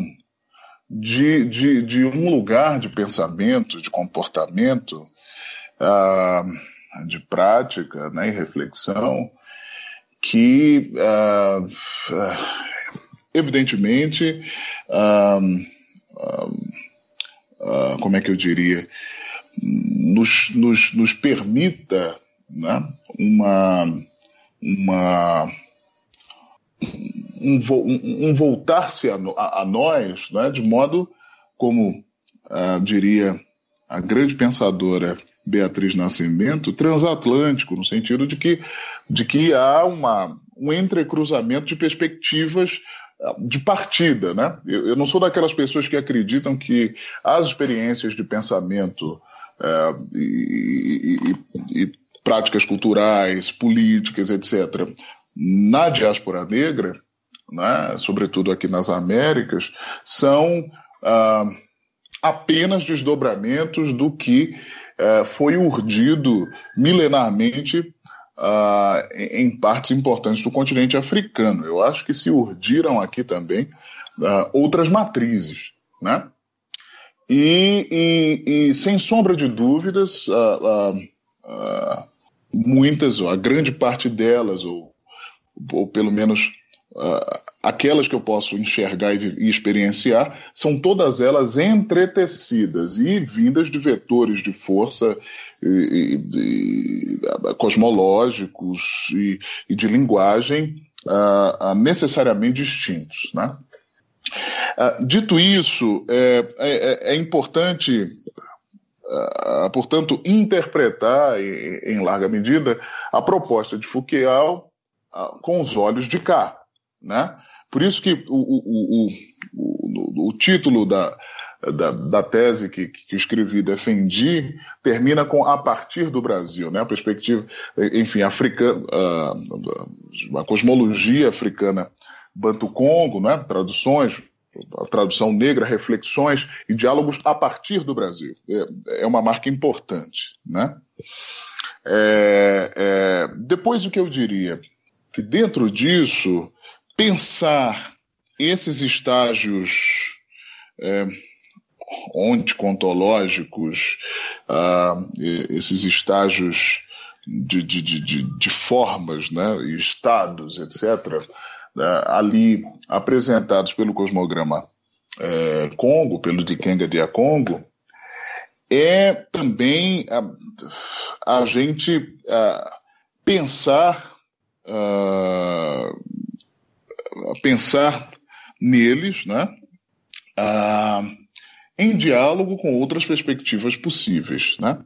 de, de, de, um lugar de pensamento, de comportamento, uh, de prática né, e reflexão, que, uh, evidentemente, uh, como é que eu diria, nos, nos, nos permita né, uma, uma, um, um voltar-se a, a, a, nós, né, de modo como uh, diria a grande pensadora Beatriz Nascimento, transatlântico, no sentido de que, de que há uma, um entrecruzamento de perspectivas de partida, né? Eu, eu, não sou daquelas pessoas que acreditam que as experiências de pensamento é, e, e, e, práticas culturais, políticas, etc., na diáspora negra, né, sobretudo aqui nas Américas, são ah, apenas desdobramentos do que eh, foi urdido milenarmente uh, em partes importantes do continente africano. Eu acho que se urdiram aqui também uh, outras matrizes, né? E, e, e, sem sombra de dúvidas, uh, muitas, ou a grande parte delas, ou, ou pelo menos Uh, aquelas que eu posso enxergar e, e, experienciar, são todas elas entretecidas e vindas de vetores de força e, e, cosmológicos e, de linguagem uh, uh, necessariamente distintos. Né? dito isso, é, é, é importante Uh, portanto, interpretar em, larga medida a proposta de Foucault uh, com os olhos de cá. Né? Por isso que o, o, o, o título da, da, da, tese que, que escrevi, defendi, termina com a partir do Brasil, né? A perspectiva, enfim, africana, a cosmologia africana Banto-Congo, né? Traduções, a tradução negra, reflexões e diálogos a partir do Brasil. É, é uma marca importante, né? É, é, depois o que eu diria que dentro disso pensar esses estágios é, onticontológicos, uh, esses estágios de, de, de, de, formas, né, estados, etc., né, ali apresentados pelo cosmograma é, Congo, pelo Dikenga de Congo, é também a, a gente a, pensar a, pensar neles, né? em diálogo com outras perspectivas possíveis, né?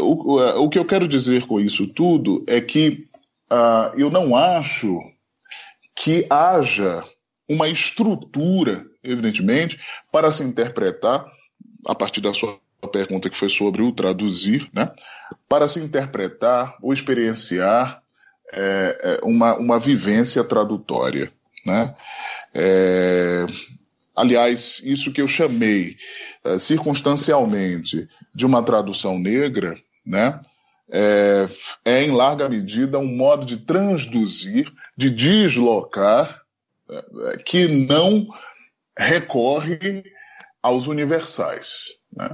O, o, que eu quero dizer com isso tudo é que uh, eu não acho que haja uma estrutura, evidentemente, para se interpretar, a partir da sua pergunta que foi sobre o traduzir, né, para se interpretar ou experienciar é, é, uma, uma vivência tradutória. Né? É, aliás, isso que eu chamei é, circunstancialmente de uma tradução negra, né, é, é, em larga medida um modo de transduzir, de deslocar, é, que não recorre aos universais. Né?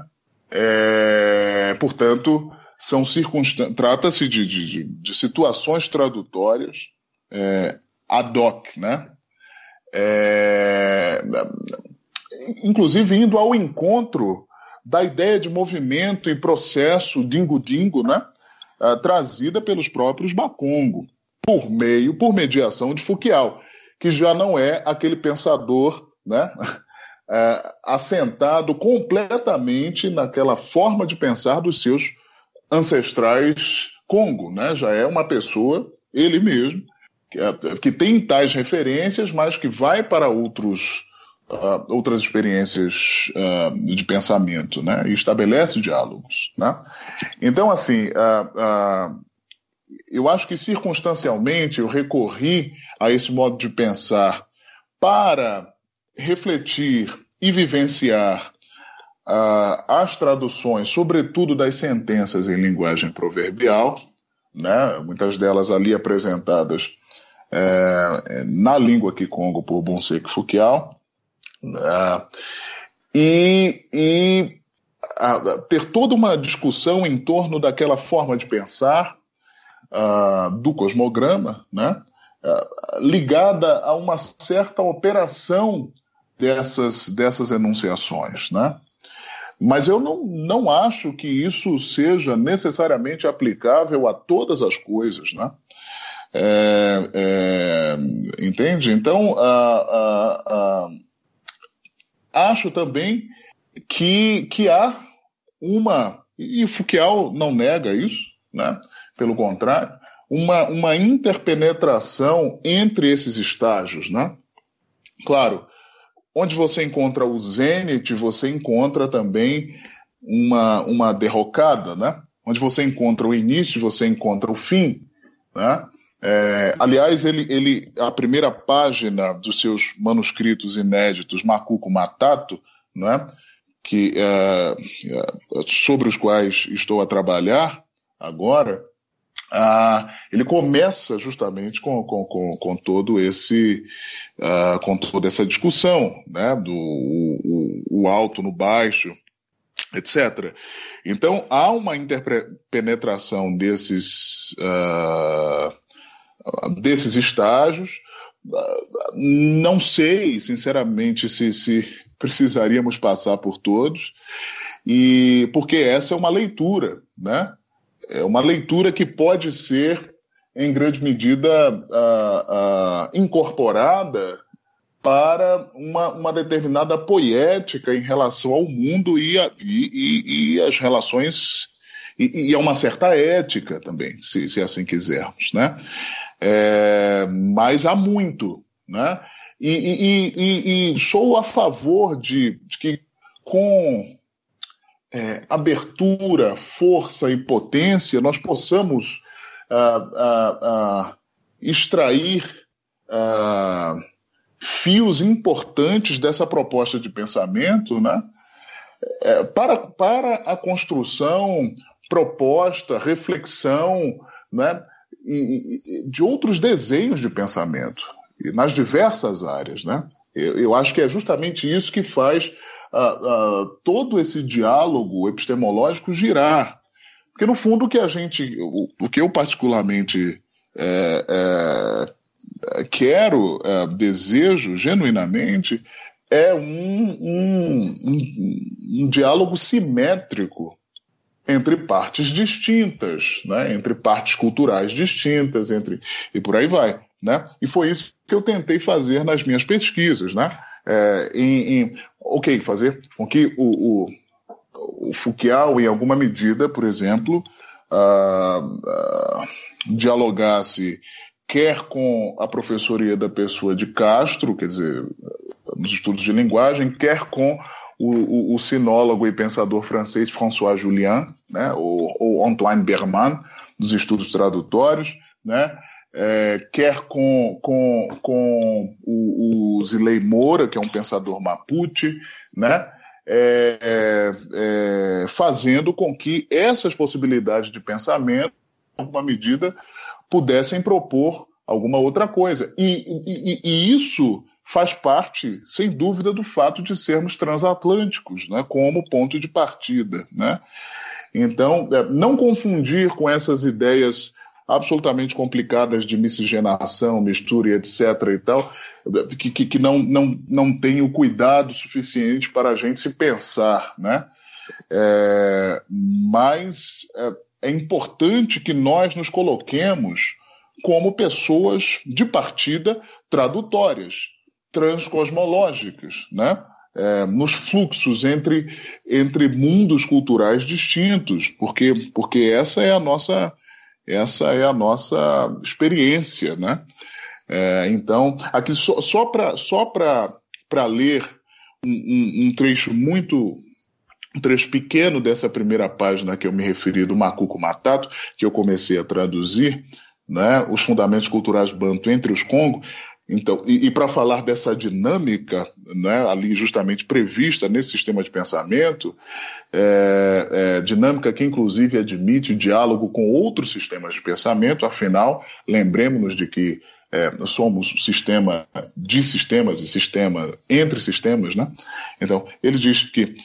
É, portanto, são circunstâncias. Trata-se de, de, de, situações tradutórias é, ad hoc, né? É, inclusive indo ao encontro da ideia de movimento e processo dingo-dingo, né? Uh, trazida pelos próprios Bacongo, por meio, por mediação de Foucault, que já não é aquele pensador, né? Uh, assentado completamente naquela forma de pensar dos seus ancestrais Congo, né? Já é uma pessoa, ele mesmo, que, é, que tem tais referências, mas que vai para outros uh, outras experiências uh, de pensamento, né? E estabelece diálogos, né? Então, assim, uh, eu acho que circunstancialmente eu recorri a esse modo de pensar para refletir e vivenciar as traduções, sobretudo das sentenças em linguagem proverbial, né? Muitas delas ali apresentadas é, na língua Kikongo por Bonseki Fukiao, Uh, e, e ter toda uma discussão em torno daquela forma de pensar do cosmograma, né, ligada a uma certa operação dessas, dessas enunciações. Né? Mas eu não, não acho que isso seja necessariamente aplicável a todas as coisas. Né? É, é, entende? Então, acho também que, que há uma, e Foucault não nega isso, né? pelo contrário, uma, uma interpenetração entre esses estágios. Né? Claro, onde você encontra o zênite, você encontra também uma, uma derrocada, né? onde você encontra o início, você encontra o fim. Né? É, aliás, ele, ele, a primeira página dos seus manuscritos inéditos, Macuco Matato, né, que, é, é, sobre os quais estou a trabalhar agora, ah, ele começa justamente com, com, com, com todo esse ah, com toda essa discussão né, do o, o, alto no baixo etc. Então há uma interpenetração desses uh, desses estágios. Não sei, sinceramente, se, se precisaríamos passar por todos, e porque essa é uma leitura, né? É uma leitura que pode ser, em grande medida, incorporada para uma, uma, determinada poética em relação ao mundo e, a, e, e, e as relações e, e, a uma certa ética também, se, se assim quisermos, né? É, mas há muito, né? E, e, e, e, sou a favor de, de que com é, abertura, força e potência nós possamos ah, ah, ah, extrair fios importantes dessa proposta de pensamento, né? É, para, para a construção, proposta, reflexão, né? e, de outros desenhos de pensamento, nas diversas áreas. Né? Eu, eu acho que é justamente isso que faz uh, uh, todo esse diálogo epistemológico girar. Porque, no fundo, o que a gente, o, o que eu particularmente é, é, quero, é, desejo genuinamente, é um, um, um, um diálogo simétrico entre partes distintas, né? entre partes culturais distintas, entre e por aí vai. Né? E foi isso que eu tentei fazer nas minhas pesquisas. Né? É, em, em, ok, fazer? Com que o, o, o em alguma medida, por exemplo, uh, uh, dialogasse quer com a professoria da pessoa de Castro, quer dizer, nos estudos de linguagem, quer com o, o, o sinólogo e pensador francês François Julien, né, ou, ou Antoine Berman, dos estudos tradutórios, né, é, quer com, com, com o, o Zilei Moura, que é um pensador mapuche, né, é, é, é fazendo com que essas possibilidades de pensamento, em alguma medida, pudessem propor alguma outra coisa. E, e, e isso faz parte, sem dúvida, do fato de sermos transatlânticos, né, como ponto de partida. Né? Então, é, não confundir com essas ideias absolutamente complicadas de miscigenação, mistura e etc. e tal, que, que, que não, não, não tem o cuidado suficiente para a gente se pensar. Né? É, mas é, é importante que nós nos coloquemos como pessoas de partida tradutórias transcosmológicas, né? É, nos fluxos entre, entre mundos culturais distintos, porque, porque essa é a nossa essa é a nossa experiência, né? É, então, aqui só, só para só para ler um, um, um, trecho muito um trecho pequeno dessa primeira página que eu me referi do Macuco Matato, que eu comecei a traduzir, né, os fundamentos culturais banto entre os Congos, então, e, e para falar dessa dinâmica, né, ali justamente prevista nesse sistema de pensamento, é, é, dinâmica que inclusive admite diálogo com outros sistemas de pensamento, afinal, lembremos-nos de que é, somos sistema de sistemas e sistema entre sistemas, né? Então, ele diz que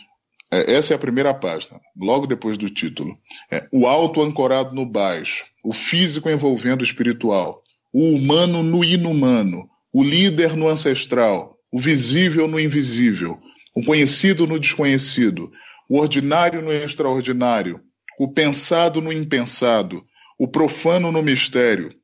é, essa é a primeira página, logo depois do título. É, o alto ancorado no baixo, o físico envolvendo o espiritual, o humano no inumano, o líder no ancestral, o visível no invisível, o conhecido no desconhecido, o ordinário no extraordinário, o pensado no impensado, o profano no mistério,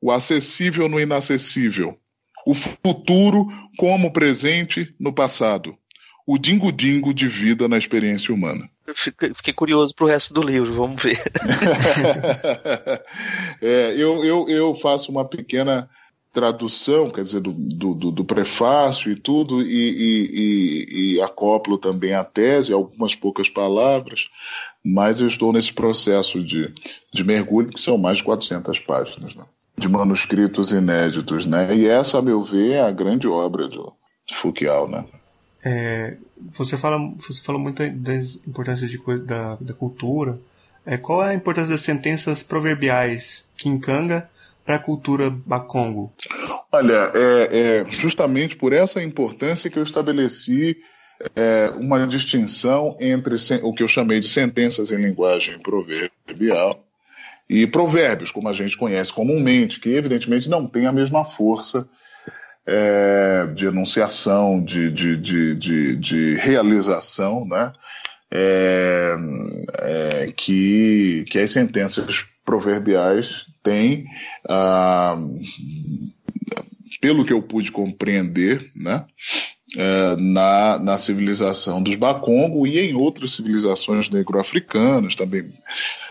o acessível no inacessível, o futuro como presente no passado, o dingo-dingo de vida na experiência humana. Fiquei curioso para o resto do livro, vamos ver. é, eu, eu, eu faço uma pequena tradução, quer dizer, do, do, do prefácio e tudo, e, e, e, e, acoplo também a tese, algumas poucas palavras, mas eu estou nesse processo de, de mergulho, que são mais de 400 páginas, né? de manuscritos inéditos, né? E essa, a meu ver, é a grande obra de, de Foucault, né? É, você fala, você fala muito das importâncias de, da, da cultura. É, qual é a importância das sentenças proverbiais Kinkanga para a cultura Bakongo? Olha, é, é, justamente por essa importância que eu estabeleci é, uma distinção entre o que eu chamei de sentenças em linguagem proverbial e provérbios, como a gente conhece comumente, que evidentemente não têm a mesma força é, de enunciação, de, de, de, de, de realização, né? É, é, que, que as sentenças proverbiais têm, ah, pelo que eu pude compreender, né, é, na, na civilização dos Bakongo e em outras civilizações negro-africanas, também,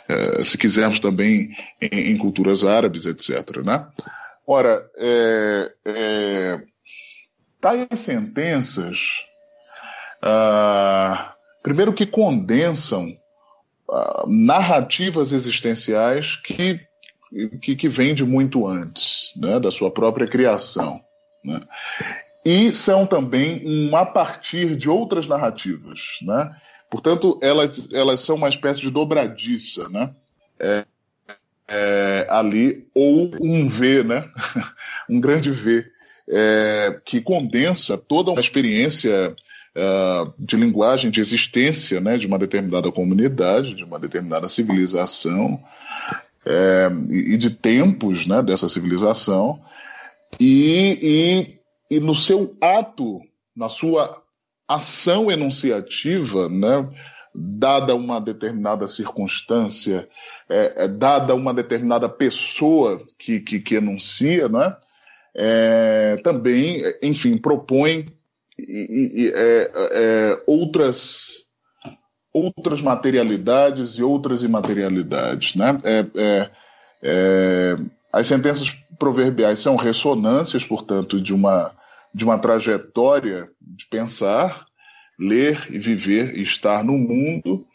é, se quisermos também em, em, culturas árabes, etc. Né? Ora, é, é, tais sentenças, ah, primeiro que condensam ah, narrativas existenciais que, que, que vêm de muito antes, né, da sua própria criação. Né? E são também um a partir de outras narrativas. Né? Portanto, elas, elas são uma espécie de dobradiça né? É, é, ali, ou um V, né? um grande V, é, que condensa toda uma experiência de linguagem, de existência né, de uma determinada comunidade, de uma determinada civilização é, e de tempos né, dessa civilização, e, e, e no seu ato, na sua ação enunciativa, né, dada uma determinada circunstância, é, é, dada uma determinada pessoa que, que, que enuncia, né, é, também, enfim, propõe e, e, é, é, outras outras materialidades e outras imaterialidades, né? É, as sentenças proverbiais são ressonâncias, portanto, de uma de uma trajetória de pensar, ler e viver e estar no mundo,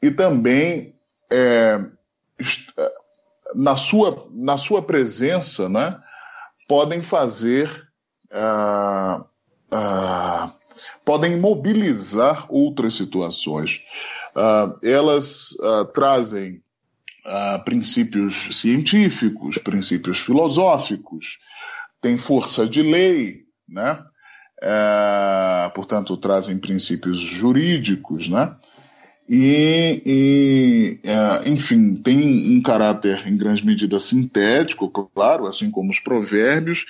e também é, na, sua, na sua presença né, podem fazer, ah, ah, podem mobilizar outras situações. Ah, elas ah, trazem princípios científicos, princípios filosóficos, têm força de lei, né? Portanto, trazem princípios jurídicos, né? E, e enfim, tem um caráter em grande medida sintético, claro, assim como os provérbios,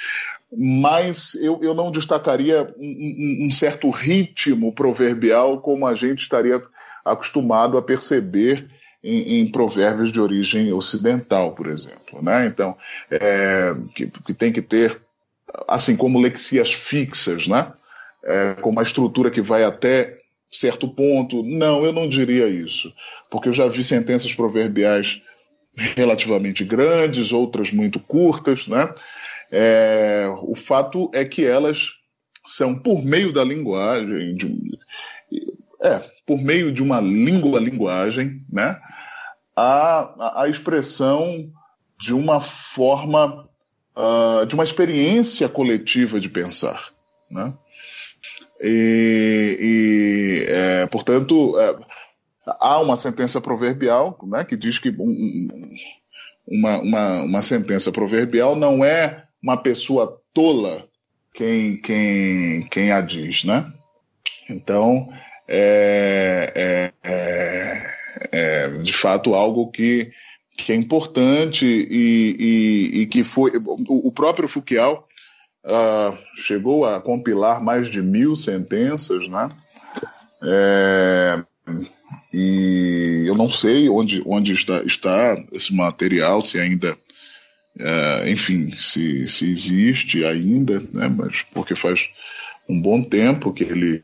mas eu, eu não destacaria um, um, certo ritmo proverbial como a gente estaria acostumado a perceber em, em, provérbios de origem ocidental, por exemplo. Né? Então, é, que, que tem que ter assim como lexias fixas, né? É, com uma estrutura que vai até certo ponto. Não, eu não diria isso, porque eu já vi sentenças proverbiais relativamente grandes, outras muito curtas, né? É, o fato é que elas são por meio da linguagem, de, é, por meio de uma língua-linguagem, né? A, a expressão de uma forma uh, de uma experiência coletiva de pensar. Né? E, e é, portanto, é, há uma sentença proverbial né, que diz que um, uma, uma, uma sentença proverbial não é uma pessoa tola quem, quem, quem a diz. Né? Então, é, é, é, é de fato algo que que é importante e, e, e que foi. O, o próprio Fouquial uh, chegou a compilar mais de mil sentenças, né? É, e eu não sei onde, onde está, está esse material, se ainda. Uh, enfim, se, se existe ainda, né? Mas porque faz um bom tempo que ele,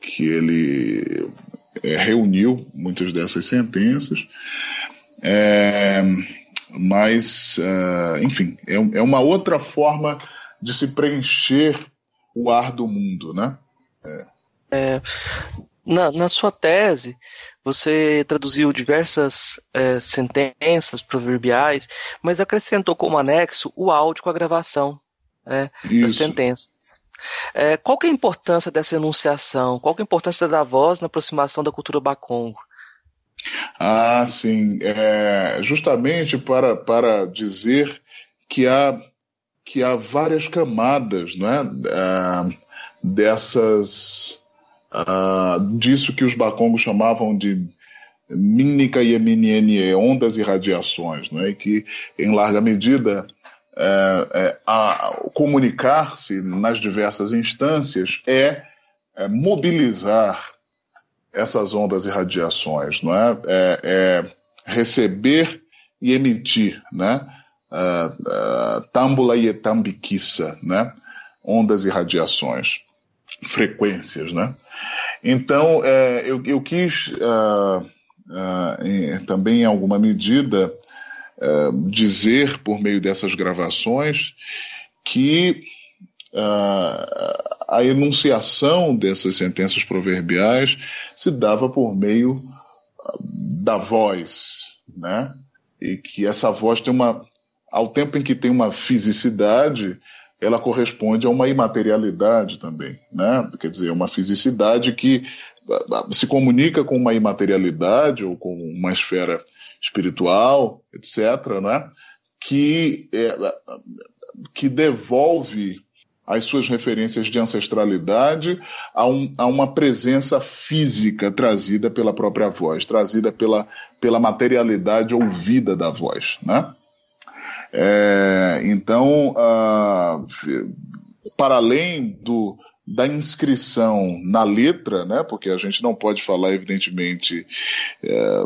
que ele é, reuniu muitas dessas sentenças. É, mas, uh, enfim, é, é, uma outra forma de se preencher o ar do mundo, né? É. é na, na, sua tese, você traduziu diversas é, sentenças proverbiais, mas acrescentou como anexo o áudio com a gravação né, das sentenças. É, qual que é a importância dessa enunciação? Qual que é a importância da voz na aproximação da cultura bacongo? Ah, sim. É, justamente para, para dizer que há, que há várias camadas né, é, dessas. Uh, disso que os bacongos chamavam de mínica e eminienie, ondas e radiações, né, e que, em larga medida, é, é, comunicar-se nas diversas instâncias é, é mobilizar essas ondas e radiações, não é? é, é receber e emitir, né? Uh, uh, tambula e etambiquiça, né? Ondas e radiações, frequências, né? Então, é, eu, eu, quis uh, em, também, em alguma medida, dizer por meio dessas gravações que a enunciação dessas sentenças proverbiais se dava por meio ah, da voz, né? E que essa voz tem uma, ao tempo em que tem uma fisicidade, ela corresponde a uma imaterialidade também, né? Quer dizer, uma fisicidade que ah, ah, se comunica com uma imaterialidade ou com uma esfera espiritual, etc., né? Que, é, que devolve as suas referências de ancestralidade a, um, a, uma presença física trazida pela própria voz, trazida pela, pela materialidade ouvida da voz. Né? É, então, uh, para além do, da inscrição na letra, né, porque a gente não pode falar, evidentemente, é,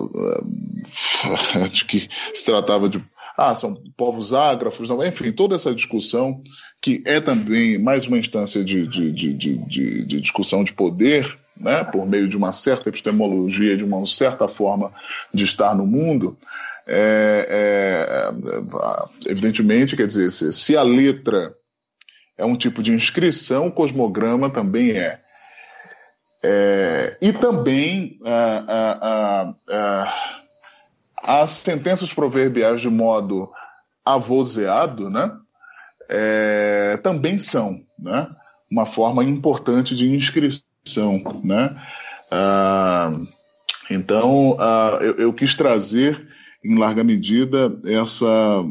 de que se tratava de ah, são povos ágrafos, não, enfim, toda essa discussão, que é também mais uma instância de, de, de, de, de discussão de poder, né, por meio de uma certa epistemologia, de uma certa forma de estar no mundo, é, é, evidentemente, quer dizer, se, se, a letra é um tipo de inscrição, o cosmograma também é. é e também as sentenças proverbiais de modo avozeado, né, é, também são né, uma forma importante de inscrição. Né? Ah, então, ah, eu, eu, quis trazer, em larga medida, essa,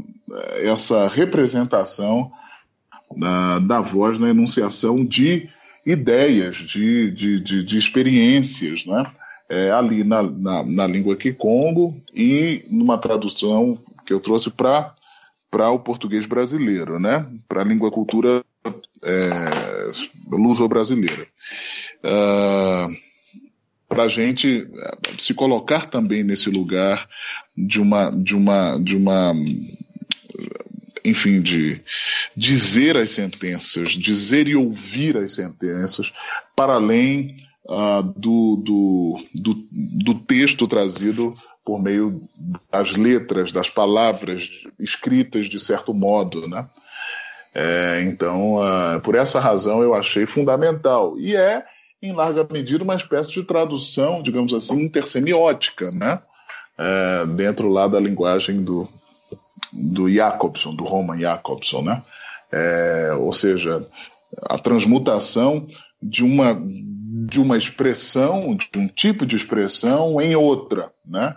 essa representação da, da voz na enunciação de ideias, de, de, de, de experiências, né? é, ali na, na, na língua Kikongo e numa tradução que eu trouxe para para o português brasileiro, né? Para a língua cultura é, luso-brasileira. Uh, para a gente é, se colocar também nesse lugar de uma de uma de uma enfim de dizer as sentenças dizer e ouvir as sentenças para além uh, do, do, do, do texto trazido por meio das letras, das palavras escritas de certo modo, né? É, então, uh, por essa razão, eu achei fundamental. E é, em larga medida, uma espécie de tradução, digamos assim, intersemiótica, né? É, dentro lá da linguagem do, do Jacobson, do Roman Jacobson, né? É, ou seja, a transmutação de uma de uma expressão, de um tipo de expressão em outra, né?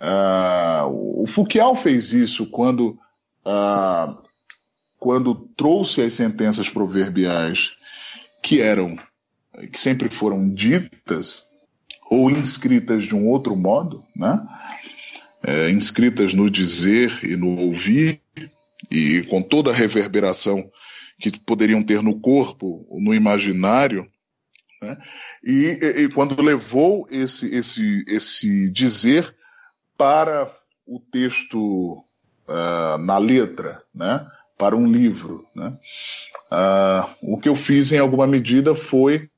Uh, o Foucault fez isso quando, uh, quando trouxe as sentenças proverbiais que eram, que sempre foram ditas ou inscritas de um outro modo, né? É, inscritas no dizer e no ouvir e com toda a reverberação que poderiam ter no corpo, no imaginário, né? E, e, quando levou esse, esse, esse dizer para o texto uh, na letra, né? para um livro. Né? Uh, o que eu fiz, em alguma medida, foi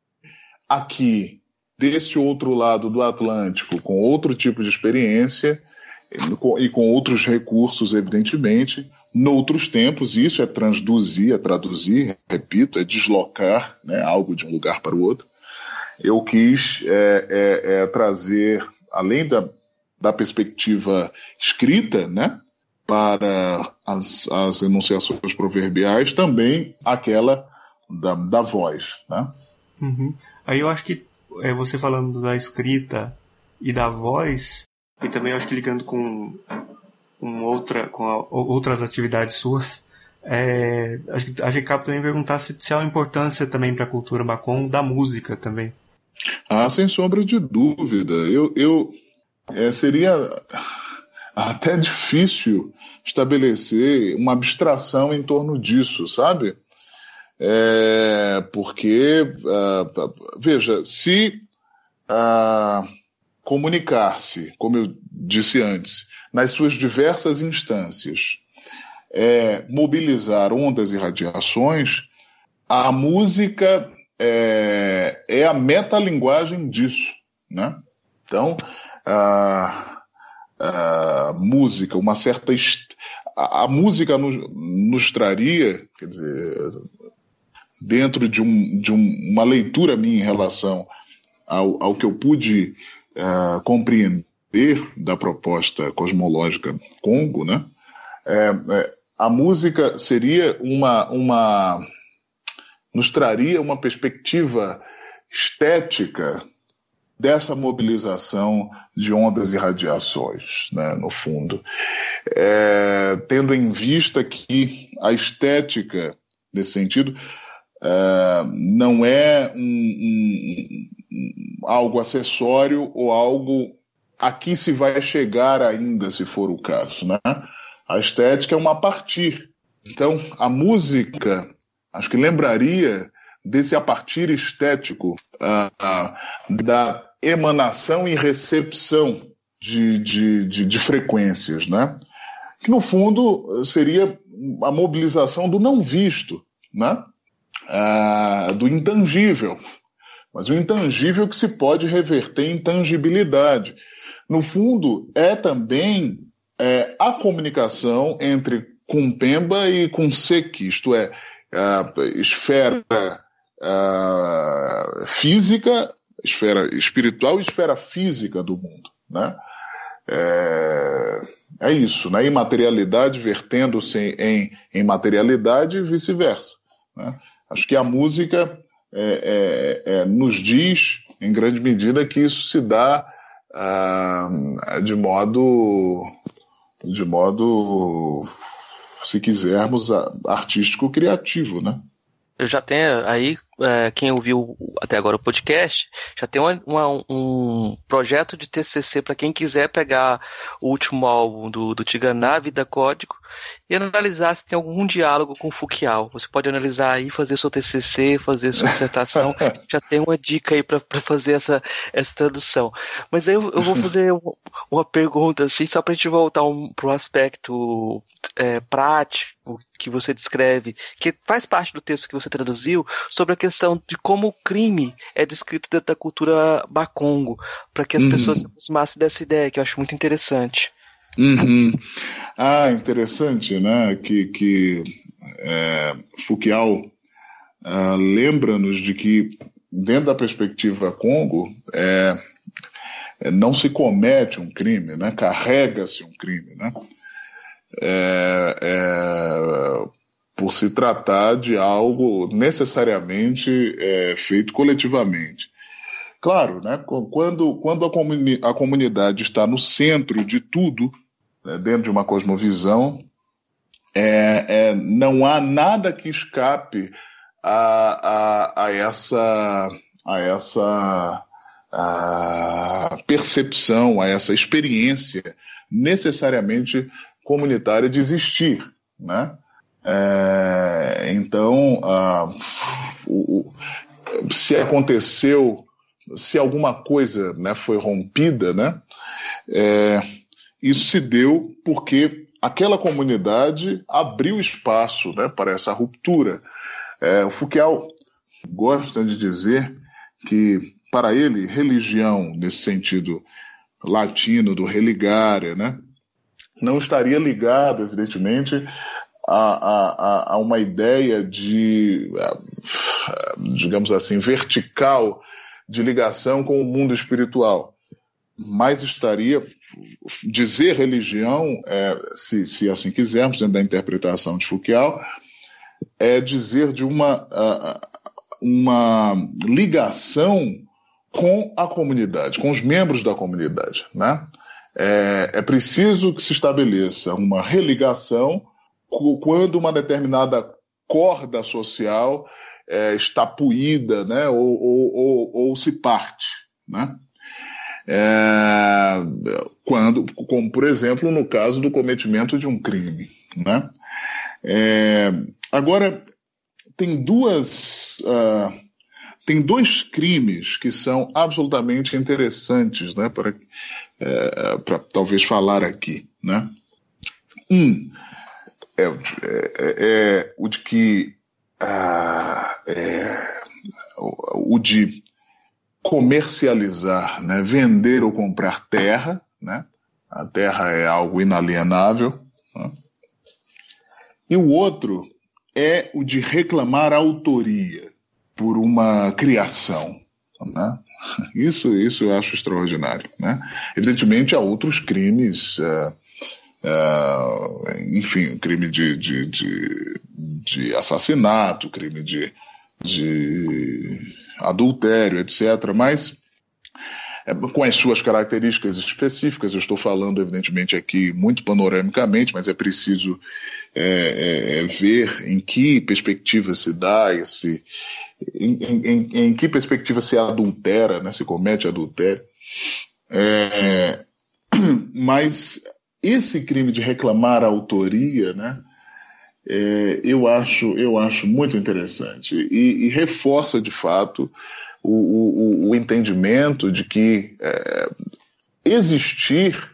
aqui, desse outro lado do Atlântico, com outro tipo de experiência e com outros recursos, evidentemente, noutros tempos, isso é transduzir, é traduzir, repito, é deslocar né, algo de um lugar para o outro eu quis é, é, é, trazer, além da, da perspectiva escrita, né, para as, as enunciações proverbiais, também aquela da, da voz. Né? Uhum. Aí eu acho que é, você falando da escrita e da voz, e também eu acho que ligando com, com, outra, com a, outras atividades suas, é, acho que a também perguntar se, se há uma importância também para a cultura Macon da música também. Ah, sem sombra de dúvida. Eu, eu é, seria até difícil estabelecer uma abstração em torno disso, sabe? É, porque, uh, veja, se uh, comunicar-se, como eu disse antes, nas suas diversas instâncias, é, mobilizar ondas e radiações, a música é, é a metalinguagem disso. Né? Então, a, a música, uma certa. A, a música nos, nos, traria, quer dizer, dentro de, um, de um, uma leitura minha em relação ao, ao que eu pude uh, compreender da proposta cosmológica Congo, né? É, é, a música seria uma, uma nos traria uma perspectiva estética dessa mobilização de ondas e radiações, né, no fundo, é, tendo em vista que a estética, nesse sentido, não é um, um, um, algo acessório ou algo a que se vai chegar ainda, se for o caso. Né? A estética é uma partir. Então, a música, acho que lembraria desse a partir estético uh, da emanação e recepção de, de, de, de frequências, né? que no fundo seria a mobilização do não visto, né? Ah, do intangível, mas o intangível que se pode reverter em tangibilidade. No fundo, é também é, a comunicação entre Kumpemba e Kunseki, isto é, a esfera a física, esfera espiritual e esfera física do mundo. Né? É, é isso, né? imaterialidade vertendo-se em, em materialidade e vice-versa. Né? Acho que a música é, é, é, nos diz, em grande medida, que isso se dá ah, de modo, de modo, se quisermos, artístico criativo, né? Eu já tenho aí é, quem ouviu até agora o podcast, já tem uma, uma, um projeto de TCC para quem quiser pegar o último álbum do, do Tiganá, Vida Código, e analisar se tem algum diálogo com o Fukial. Você pode analisar aí, fazer seu TCC, fazer sua dissertação. já tem uma dica aí para fazer essa, essa tradução. Mas aí eu, eu vou fazer uma pergunta, assim, só para a gente voltar um, para um aspecto é, prático que você descreve, que faz parte do texto que você traduziu, sobre a questão de como o crime é descrito dentro da cultura bacongo, para que as uhum. pessoas se aproximassem dessa ideia, que eu acho muito interessante. Uhum. Ah, interessante, né? Que, que é, Foucault uh, lembra-nos de que, dentro da perspectiva Congo, é, é, não se comete um crime, né? carrega-se um crime. Né? É, é, por se tratar de algo necessariamente é, feito coletivamente. Claro, né, quando, quando a, comuni a comunidade está no centro de tudo, né, dentro de uma cosmovisão, é, é, não há nada que escape a, a, a essa, a essa a percepção, a essa experiência necessariamente comunitária de existir, né? É, então, o, se aconteceu, se alguma coisa né, foi rompida, né, é, isso se deu porque aquela comunidade abriu espaço né, para essa ruptura. É, o Foucault gosta de dizer que, para ele, religião, nesse sentido latino do religare, né, não estaria ligado, evidentemente, a, a, a uma ideia de, digamos assim, vertical de ligação com o mundo espiritual, mas estaria dizer religião, é, se, se assim quisermos, dentro da interpretação de Foucault, é dizer de uma, uma ligação com a comunidade, com os membros da comunidade. Né? É, é preciso que se estabeleça uma religação quando uma determinada corda social é, está puída né, ou, ou, ou, ou se parte. Né? É, quando, como por exemplo no caso do cometimento de um crime. Né? É, agora, tem duas. Uh, tem dois crimes que são absolutamente interessantes né, para, é, talvez falar aqui. Né? Um é, é, é o de que ah, é, o, o, de comercializar, né, vender ou comprar terra, né? A terra é algo inalienável. Né? E o outro é o de reclamar autoria por uma criação. Né? Isso, isso eu acho extraordinário. Né? Evidentemente, há outros crimes. Uh, enfim, crime de, de, de, de, assassinato, crime de, de adultério, etc. Mas é, com as suas características específicas. Eu estou falando, evidentemente, aqui muito panoramicamente, mas é preciso é, é, é ver em que perspectiva se dá esse. Em, em, em que perspectiva se adultera, né, se comete adultério. É, mas esse crime de reclamar a autoria, né, é, eu, acho, eu acho muito interessante e, e reforça de fato o, o, o entendimento de que é, existir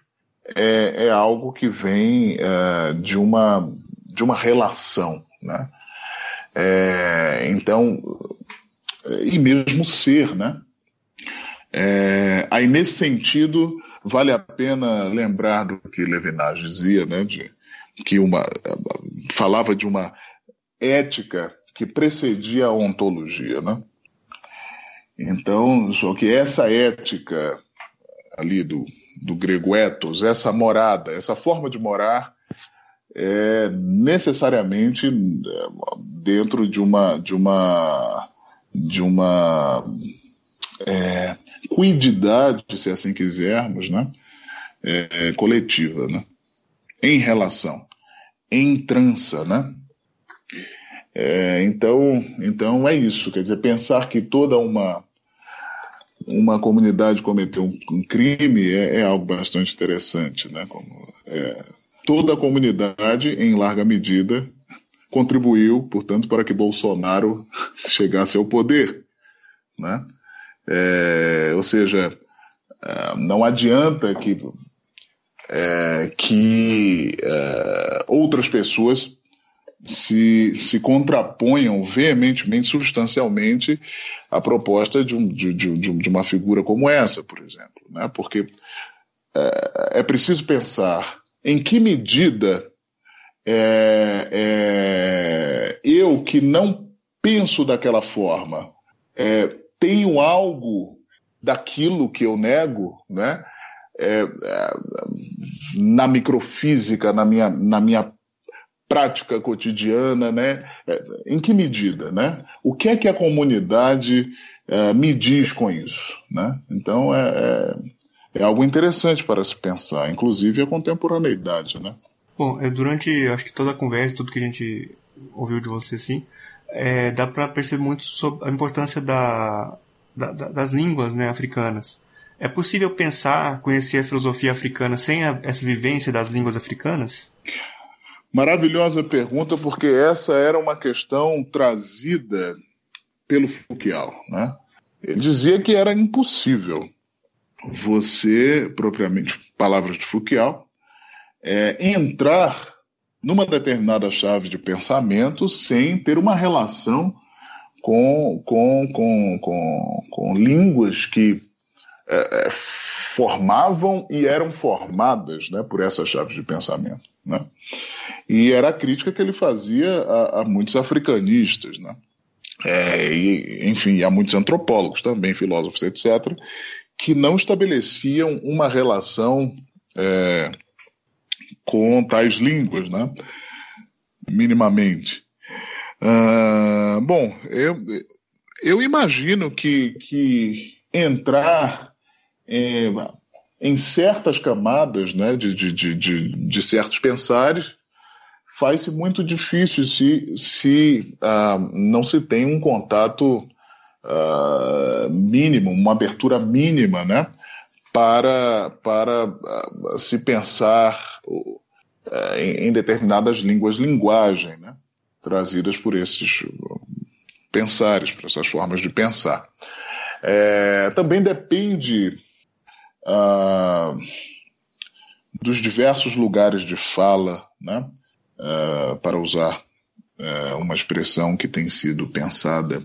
é, é, algo que vem é, de, uma, de uma relação. Né? É, então, e mesmo ser, né? É, aí, nesse sentido, vale a pena lembrar do que Levinas dizia, né, de, que uma, falava de uma ética que precedia a ontologia. Né? Então, só que essa ética ali do, do grego ethos, essa morada, essa forma de morar, é necessariamente é, dentro de uma de uma de uma é, cuididade, se assim quisermos, né, é, coletiva, né, em relação, em trança, né. É, então, então é isso, quer dizer, pensar que toda uma uma comunidade cometeu um, um crime é, é, algo bastante interessante, né? Como, é, toda a comunidade, em larga medida, contribuiu, portanto, para que Bolsonaro chegasse ao poder, né? É, ou seja, é, não adianta que é, que é, outras pessoas se, se contraponham veementemente, substancialmente, à proposta de, um, de, de, de uma figura como essa, por exemplo. Né? Porque é, é preciso pensar em que medida é, é, eu, que não penso daquela forma, é, tenho algo daquilo que eu nego, né? É, é, na microfísica, na minha, na minha prática cotidiana, né? É, em que medida, né? O que é que a comunidade é, me diz com isso, né? Então é, é, é, algo interessante para se pensar, inclusive a contemporaneidade, né? Bom, é, durante acho que toda a conversa, tudo que a gente ouviu de você, assim, é, dá para perceber muito sobre a importância da, da, das línguas né, africanas. É possível pensar, conhecer a filosofia africana sem a, essa vivência das línguas africanas? Maravilhosa pergunta, porque essa era uma questão trazida pelo Foucault. Né? Ele dizia que era impossível você, propriamente, palavras de Foucault, é, entrar numa determinada chave de pensamento sem ter uma relação com, com, com, com, com línguas que é, é formavam e eram formadas né, por essas chaves de pensamento. Né? E era a crítica que ele fazia a, a muitos africanistas, né? É, e, enfim, a muitos antropólogos também, filósofos, etc., que não estabeleciam uma relação é, com tais línguas, né? minimamente. Uh, bom, eu, eu imagino que, que entrar em, em certas camadas né, de, de, de, de, de certos pensares, faz-se muito difícil se, se uh, não se tem um contato uh, mínimo, uma abertura mínima, né, para, para uh, se pensar em, em, determinadas línguas, linguagem, né, trazidas por esses pensares, por essas formas de pensar. É, também depende uh, dos diversos lugares de fala, né, uh, para usar uh, uma expressão que tem sido pensada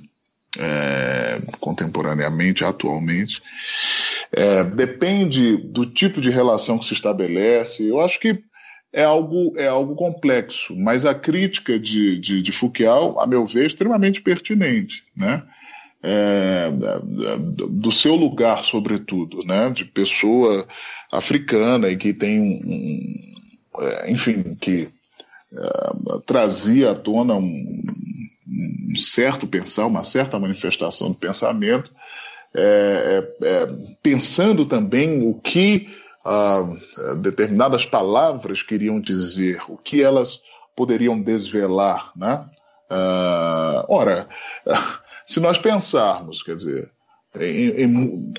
é, contemporaneamente, atualmente. É, depende do tipo de relação que se estabelece. Eu acho que é algo, é algo complexo, mas a crítica de, de, de Foucault, a meu ver, é extremamente pertinente. Né? é, do seu lugar, sobretudo, né, de pessoa africana e que tem um, um é, enfim, que é, trazia à tona um, um, certo pensar, uma certa manifestação do pensamento, é, é, é pensando também o que ah, determinadas palavras queriam dizer, o que elas poderiam desvelar, né? Ah, ora, se nós pensarmos, quer dizer, em, em,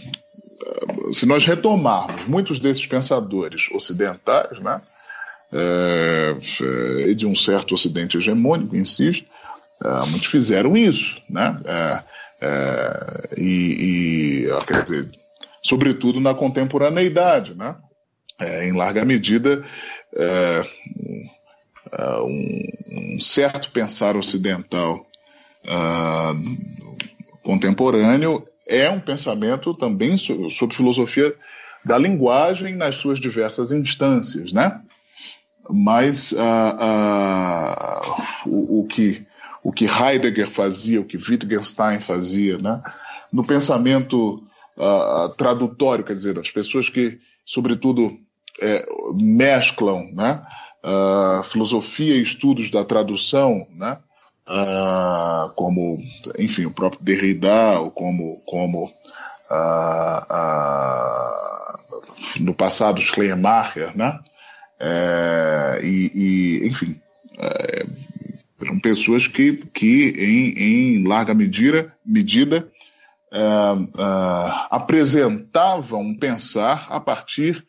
se nós retomarmos muitos desses pensadores ocidentais, né? É, é, de um certo ocidente hegemônico, insisto, é, muitos fizeram isso, né? É, é, e, e, quer dizer, sobretudo na contemporaneidade, né? É, em larga medida, um, um, certo pensar ocidental contemporâneo é um pensamento também sobre filosofia da linguagem nas suas diversas instâncias, né? Mas uh, o, o, que o que Heidegger fazia, o que Wittgenstein fazia, né? no pensamento uh, tradutório, quer dizer, das pessoas que, sobretudo, é, mesclam né? Uh, filosofia e estudos da tradução, né? Uh, como, enfim, o próprio Derrida, ou como, como no passado Schleiermacher, né? É, e, e, enfim, é, eram pessoas que, que em, em larga medida, medida uh, uh, apresentavam pensar a partir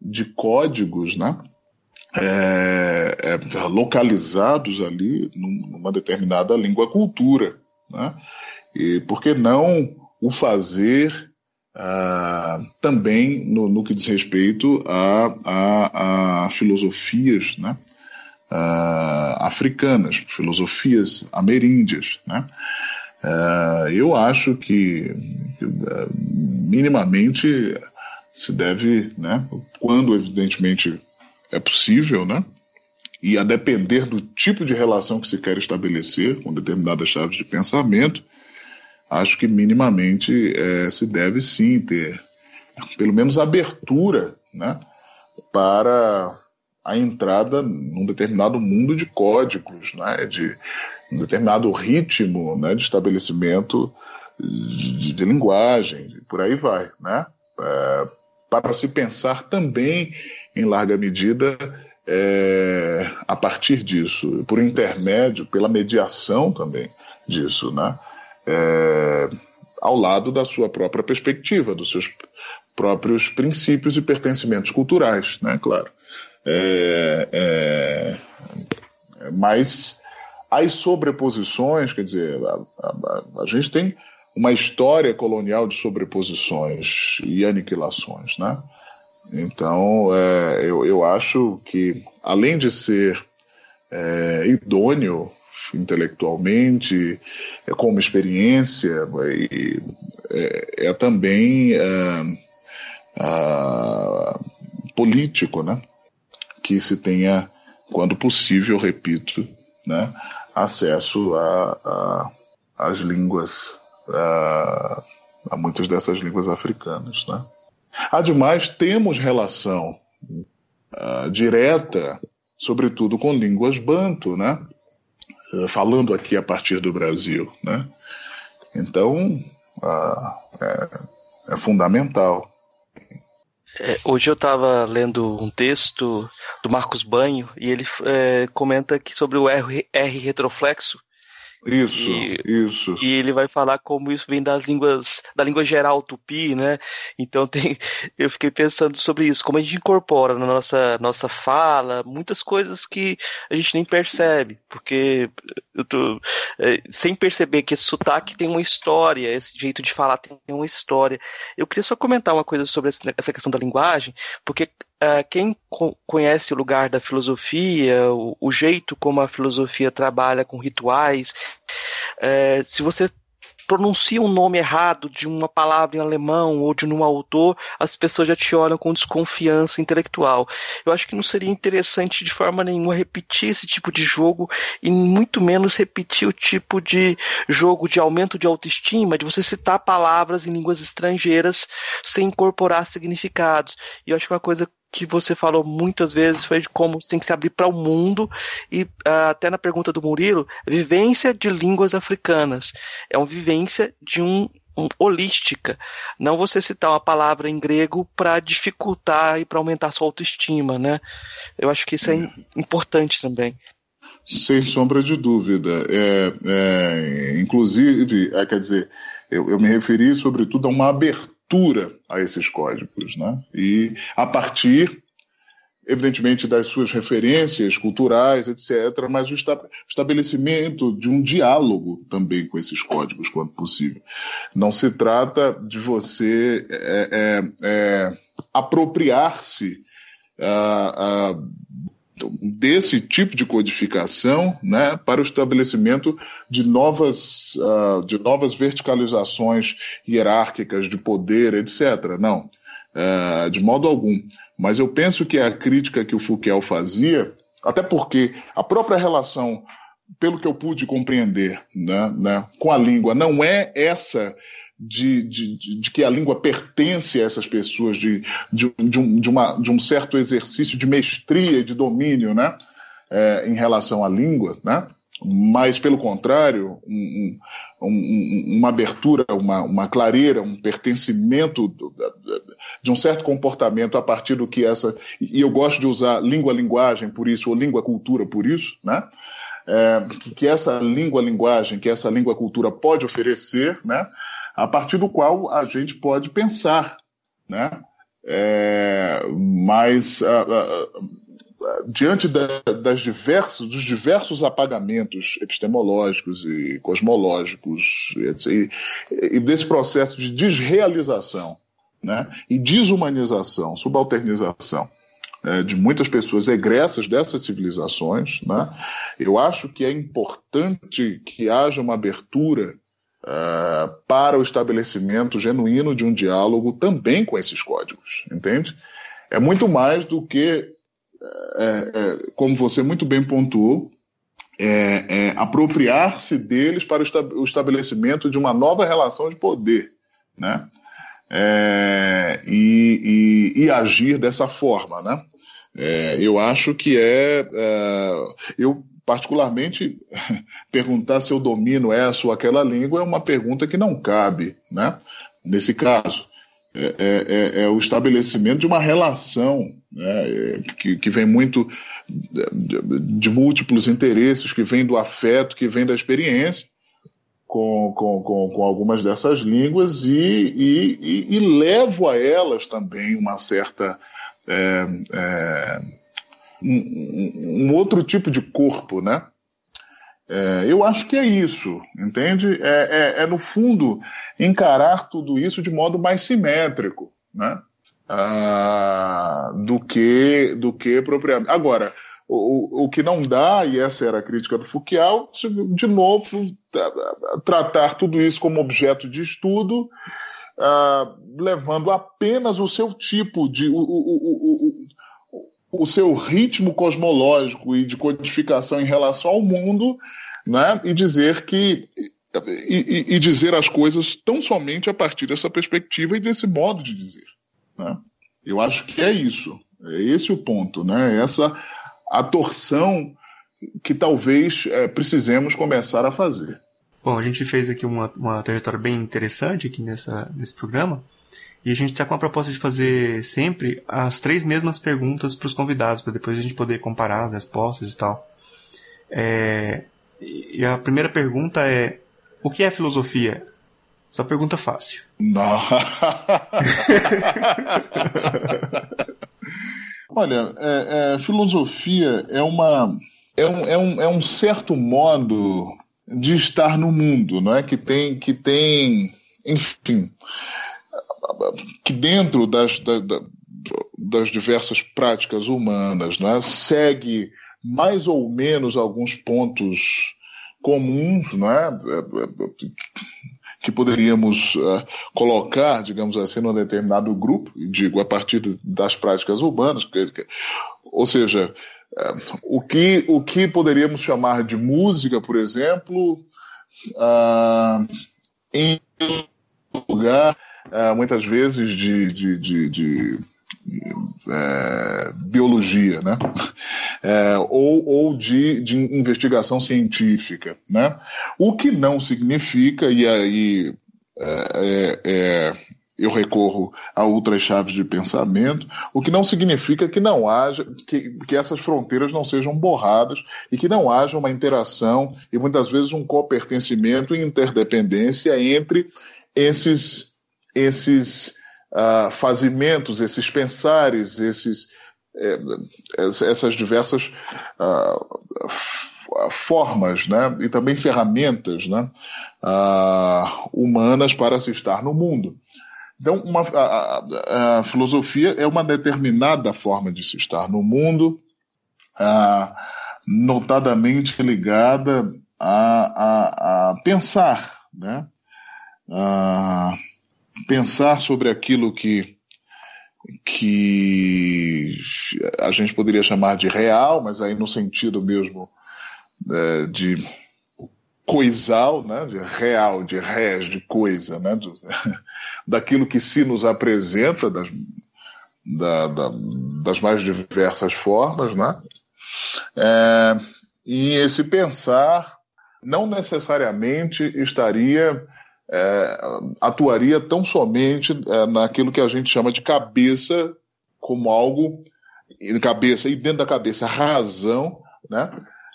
de códigos né, é, é, localizados ali numa determinada língua cultura. Né? E por que não o fazer uh, também no, no, que diz respeito a, a, a filosofias né? Uh, africanas, filosofias ameríndias. Né? Uh, eu acho que, que uh, minimamente se deve, né, quando evidentemente é possível, né, e a depender do tipo de relação que se quer estabelecer com determinadas chaves de pensamento, acho que minimamente é, se deve sim ter, pelo menos, abertura né, para a entrada num determinado mundo de códigos, né, de um determinado ritmo né, de estabelecimento de, de linguagem, por aí vai, né, é, para se pensar também, em larga medida, é, a partir disso, por intermédio, pela mediação também disso, né, é, ao lado da sua própria perspectiva, dos seus próprios princípios e pertencimentos culturais, né, claro. É, é, mas as sobreposições, quer dizer, a, a, a, gente tem uma história colonial de sobreposições e aniquilações, né? Então, é, eu, eu acho que, além de ser é, idôneo intelectualmente, é, como experiência, é, é também é, político, né? Que se tenha, quando possível, repito, né, acesso às línguas, a, a muitas dessas línguas africanas. Né. Ademais, temos relação uh, direta, sobretudo com línguas banto, né? Uh, falando aqui a partir do Brasil. Né? Então, uh, é, é fundamental. É, hoje eu estava lendo um texto do Marcos Banho e ele é, comenta que sobre o R, R retroflexo isso, e, isso. E ele vai falar como isso vem das línguas, da língua geral tupi, né? Então tem, eu fiquei pensando sobre isso, como a gente incorpora na nossa, nossa fala muitas coisas que a gente nem percebe, porque eu tô, é, sem perceber que esse sotaque tem uma história, esse jeito de falar tem uma história. Eu queria só comentar uma coisa sobre essa questão da linguagem, porque quem co conhece o lugar da filosofia, o, o, jeito como a filosofia trabalha com rituais, uh, se você pronuncia um nome errado de uma palavra em alemão ou de um autor, as pessoas já te olham com desconfiança intelectual. Eu acho que não seria interessante de forma nenhuma repetir esse tipo de jogo e muito menos repetir o tipo de jogo de aumento de autoestima, de você citar palavras em línguas estrangeiras sem incorporar significados. E eu acho que uma coisa que você falou muitas vezes foi de como tem que se abrir para o mundo e uh, até na pergunta do Murilo, vivência de línguas africanas. É uma vivência de um um, holística. Não você citar uma palavra em grego para dificultar e para aumentar sua autoestima, né? Eu acho que isso é, é. importante também. Sem sombra de dúvida. É, é, inclusive, é, quer dizer, eu, eu me referi sobretudo a uma abertura a esses códigos, né? E a partir evidentemente das suas referências culturais, etc., mas o estabelecimento de um diálogo também com esses códigos, quando possível. Não se trata de você é, é, é, apropriar-se uh, uh, desse tipo de codificação né, para o estabelecimento de novas, uh, de novas verticalizações hierárquicas de poder, etc. Não, uh, de modo algum. Mas eu penso que a crítica que o Foucault fazia, até porque a própria relação, pelo que eu pude compreender né, né, com a língua, não é essa de, de, de, que a língua pertence a essas pessoas, de, de, de, um, de, uma, de um certo exercício de mestria e de domínio né, é, em relação à língua, né? mas, pelo contrário, um, um, uma abertura, uma, uma clareira, um pertencimento de um certo comportamento a partir do que essa. E eu gosto de usar língua-linguagem por isso, ou língua-cultura por isso, né? É, que essa língua-linguagem, que essa língua-cultura pode oferecer, né? A partir do qual a gente pode pensar. Né? É, mas. Uh, uh, diante da, das diversos, dos diversos apagamentos epistemológicos e cosmológicos e, e desse processo de desrealização né, e desumanização, subalternização né, de muitas pessoas egressas dessas civilizações, né, eu acho que é importante que haja uma abertura uh, para o estabelecimento genuíno de um diálogo também com esses códigos, entende? É muito mais do que é, é, como você muito bem pontuou, é, é apropriar-se deles para o estabelecimento de uma nova relação de poder, né? É, e, e, e, agir dessa forma, né? Eu acho que é, eu particularmente perguntar se eu domino essa ou aquela língua é uma pergunta que não cabe, né? Nesse caso, é, é, é, o estabelecimento de uma relação né, que, que vem muito de, de, múltiplos interesses, que vem do afeto, que vem da experiência com, com, com, com algumas dessas línguas e, e, e, e, levo a elas também uma certa. É, é, um, um, outro tipo de corpo, né? É, eu acho que é isso, entende? É, é, é, no fundo, encarar tudo isso de modo mais simétrico, né? Ah, do que do que propriamente. Agora, o, o que não dá, e essa era a crítica do Foucault, de novo, tratar tudo isso como objeto de estudo, ah, levando apenas o seu tipo de. O, o, o, seu ritmo cosmológico e de codificação em relação ao mundo, né? e dizer que e, e, dizer as coisas tão somente a partir dessa perspectiva e desse modo de dizer. Né? Eu acho que é isso. É esse o ponto, né? Essa a torção que talvez é, precisemos começar a fazer. Bom, a gente fez aqui uma, uma trajetória bem interessante aqui nessa, nesse programa. E a gente está com a proposta de fazer sempre as três mesmas perguntas para os convidados, para depois a gente poder comparar as respostas e tal. É, e a primeira pergunta é: o que é filosofia? Só pergunta fácil. Não. Olha, é, é, filosofia é uma é um, é, um, é um certo modo de estar no mundo, não é? Que tem que tem, enfim, que dentro das, das, das diversas práticas humanas, não é? Segue mais ou menos alguns pontos comuns, não é? que poderíamos uh, colocar, digamos assim, num determinado grupo, digo, a partir das práticas urbanas, ou seja, uh, o, que, o que poderíamos chamar de música, por exemplo, uh, em lugar, muitas vezes, de, de, de, de é, biologia, né? É, ou, ou de, de investigação científica, né? O que não significa, e aí é, é, eu recorro a outras chaves de pensamento, o que não significa que não haja, que, que essas fronteiras não sejam borradas e que não haja uma interação e muitas vezes um copertencimento e interdependência entre esses, esses uh, fazimentos, esses pensares, esses, eh, essas diversas uh, formas né, e também ferramentas né, uh, humanas para se estar no mundo. Então, uma, a, a, a, filosofia é uma determinada forma de se estar no mundo, notadamente ligada a, a, pensar, né? Ah, pensar sobre aquilo que, que a gente poderia chamar de real, mas aí no sentido mesmo é, de coisal, né, de real, de res, de coisa, né, daquilo que se nos apresenta das, da, da, das mais diversas formas, né, é, e esse pensar não necessariamente estaria é, atuaria tão somente é, naquilo que a gente chama de cabeça como algo cabeça e dentro da cabeça razão, né?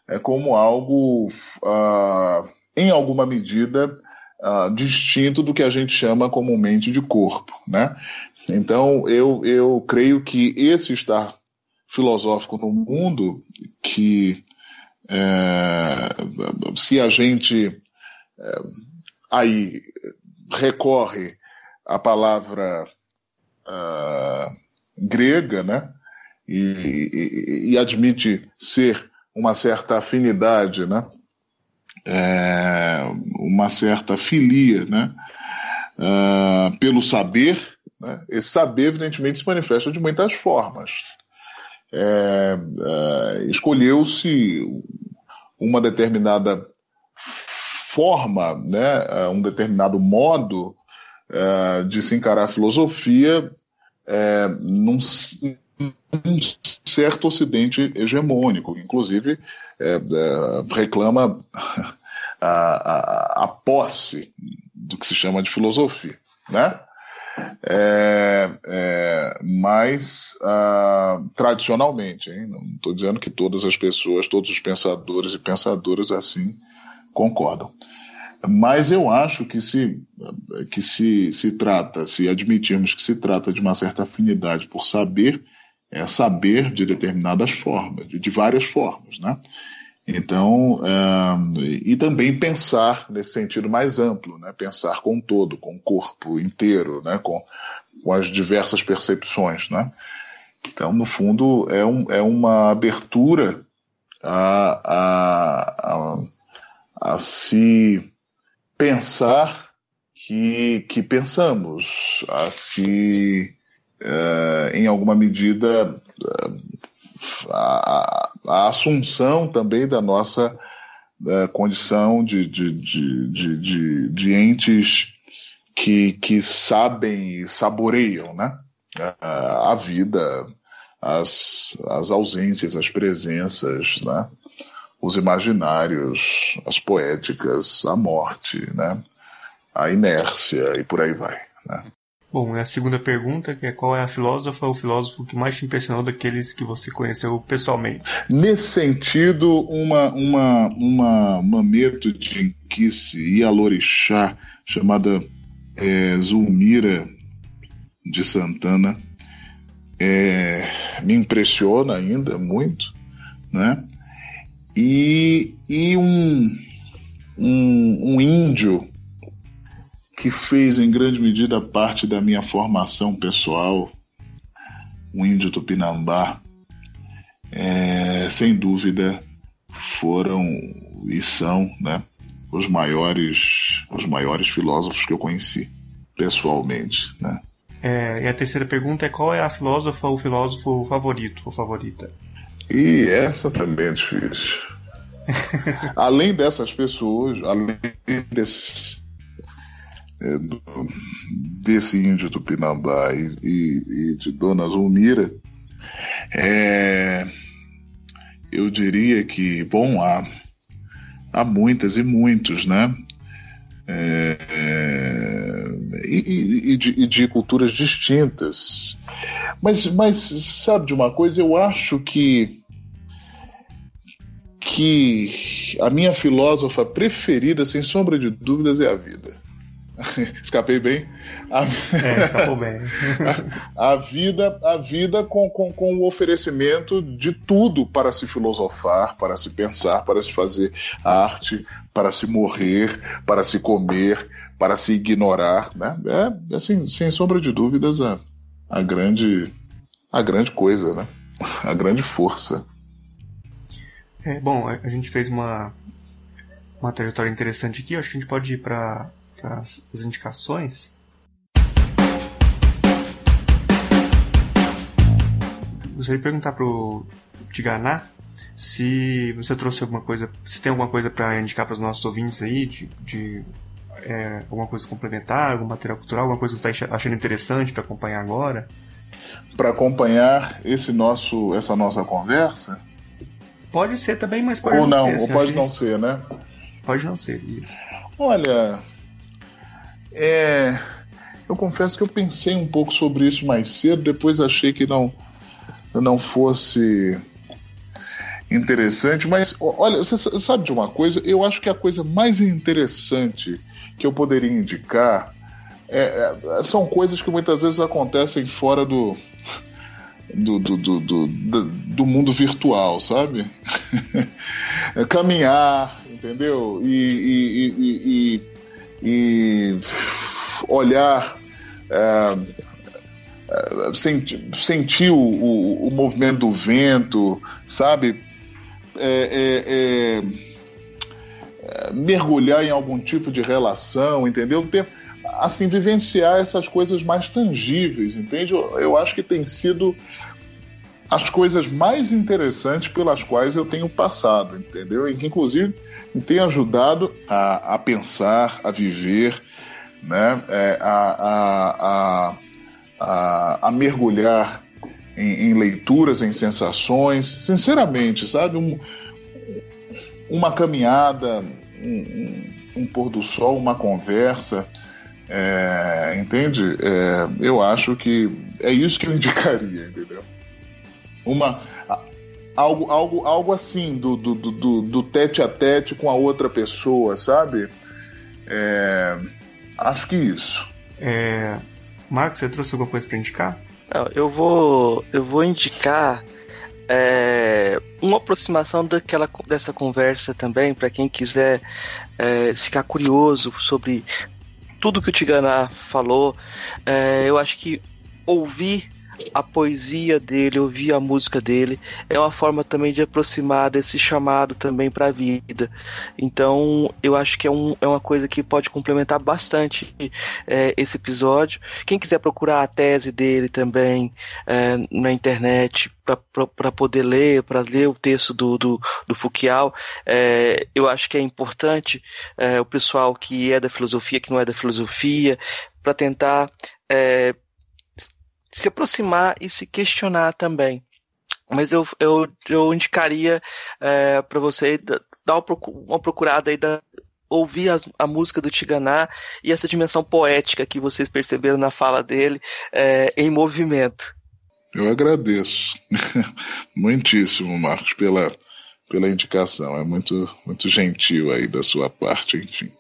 é como algo, uh, em alguma medida, uh, distinto do que a gente chama comumente de corpo. Né? Então, eu, eu creio que esse estar filosófico no mundo, que é, se a gente é, aí recorre à palavra uh, grega, né, e, e, e admite ser uma certa afinidade, né? É, uma certa filia, né? Uh, pelo saber, né? esse saber, evidentemente, se manifesta de muitas formas. É, uh, Escolheu-se uma determinada forma, né? Uh, um determinado modo de se encarar a filosofia num, um certo ocidente hegemônico, inclusive é, é, reclama a, a, a, posse do que se chama de filosofia, né? É, é, mas uh, tradicionalmente, hein? não estou dizendo que todas as pessoas, todos os pensadores e pensadoras assim concordam. Mas eu acho que se, que se, se trata, se admitirmos que se trata de uma certa afinidade por saber, é saber de determinadas formas, de, de várias formas, né? Então, é, e também pensar nesse sentido mais amplo, né? pensar com todo, com o corpo inteiro, né? com, com as diversas percepções. Né? Então, no fundo, é, um, é uma abertura a, a, a, a se pensar que, que pensamos, a se é, em alguma medida, a, a, assunção também da nossa é, condição de, de, de, de, de, entes que, que sabem e saboreiam né? a vida, as, as ausências, as presenças, né? Os imaginários, as poéticas, a morte, né? a inércia e por aí vai. Né? Bom, a segunda pergunta, que é qual é a filósofa ou filósofo que mais te impressionou daqueles que você conheceu pessoalmente? Nesse sentido, uma, uma, uma mameto de Inquice e Alorixá, chamada é, Zulmira de Santana, é, me impressiona ainda muito, né? E, e um, um, um índio que fez em grande medida parte da minha formação pessoal, o índio Tupinambá, é, sem dúvida foram e são né, os maiores os maiores filósofos que eu conheci pessoalmente. Né? É, e a terceira pergunta é qual é a filósofa ou filósofo favorito ou favorita? E essa também é difícil. além dessas pessoas, além desses é, do, desse índio Tupinambá e, e, e de Dona Zulmira, é, eu diria que, bom, há, há muitas e muitos, né? É, é e, e, de, e, de, culturas distintas. Mas, mas sabe de uma coisa? Eu acho que que a minha filósofa preferida, sem sombra de dúvidas, é a vida. Escapei bem? A... É, escapou bem. a, vida, a vida com, com, com o oferecimento de tudo para se filosofar, para se pensar, para se fazer arte, para se morrer, para se comer, para se ignorar, né? É, assim, sem sombra de dúvidas, a, a grande a grande coisa, né? A grande força. É, bom, a gente fez uma uma trajetória interessante aqui. Acho que a gente pode ir para as indicações. Gostaria de perguntar pro Tiganá se você trouxe alguma coisa, se tem alguma coisa para indicar para os nossos ouvintes aí de, de é, alguma coisa complementar, algum material cultural, alguma coisa que você está achando interessante para acompanhar agora? Para acompanhar esse nosso, essa nossa conversa? Pode ser também, mas pode ou não, ser. Ou assim, pode não ser, né? Pode não ser, isso. Olha, é, eu confesso que eu pensei um pouco sobre isso mais cedo, depois achei que não, não fosse interessante, mas olha, você sabe de uma coisa? Eu acho que a coisa mais interessante que eu poderia indicar é, é, são coisas que muitas vezes acontecem fora do, do, do, do, do, do mundo virtual, sabe? Caminhar, entendeu? E, e, e, e olhar. É, é sentir, sentir o, o, o, movimento do vento, sabe? É, é, é, mergulhar em algum tipo de relação, entendeu? Ter, assim, vivenciar essas coisas mais tangíveis, entende? Eu, eu acho que tem sido as coisas mais interessantes pelas quais eu tenho passado, entendeu? E que, inclusive, me tem ajudado a, a pensar, a viver, né? É, a, a, a, a, mergulhar em, em, leituras, em sensações. Sinceramente, sabe? Um, uma caminhada, um, um, pôr do sol, uma conversa. É, entende? É, eu acho que é isso que eu indicaria, entendeu? Uma, algo, algo, algo assim, do, do, do, do tete a tete com a outra pessoa, sabe? É, acho que isso. É, Marcos, você trouxe alguma coisa para indicar? Não, eu vou, eu vou indicar é, uma aproximação daquela, dessa conversa também, para quem quiser é, ficar curioso sobre tudo que o Tigana falou. É, eu acho que ouvir a poesia dele, ouvir a música dele, é uma forma também de aproximar desse chamado também para a vida. Então, eu acho que é, um, é uma coisa que pode complementar bastante é, esse episódio. Quem quiser procurar a tese dele também é, na internet para poder ler, para ler o texto do, do, do Foucault, é, eu acho que é importante é, o pessoal que é da filosofia, que não é da filosofia, para tentar é, se aproximar e se questionar também. Mas eu, eu, eu indicaria é, para você dar uma procurada aí da, ouvir a, a, música do Tiganá e essa dimensão poética que vocês perceberam na fala dele é, em movimento. Eu agradeço muitíssimo, Marcos, pela, pela indicação. É muito, muito gentil aí da sua parte, enfim.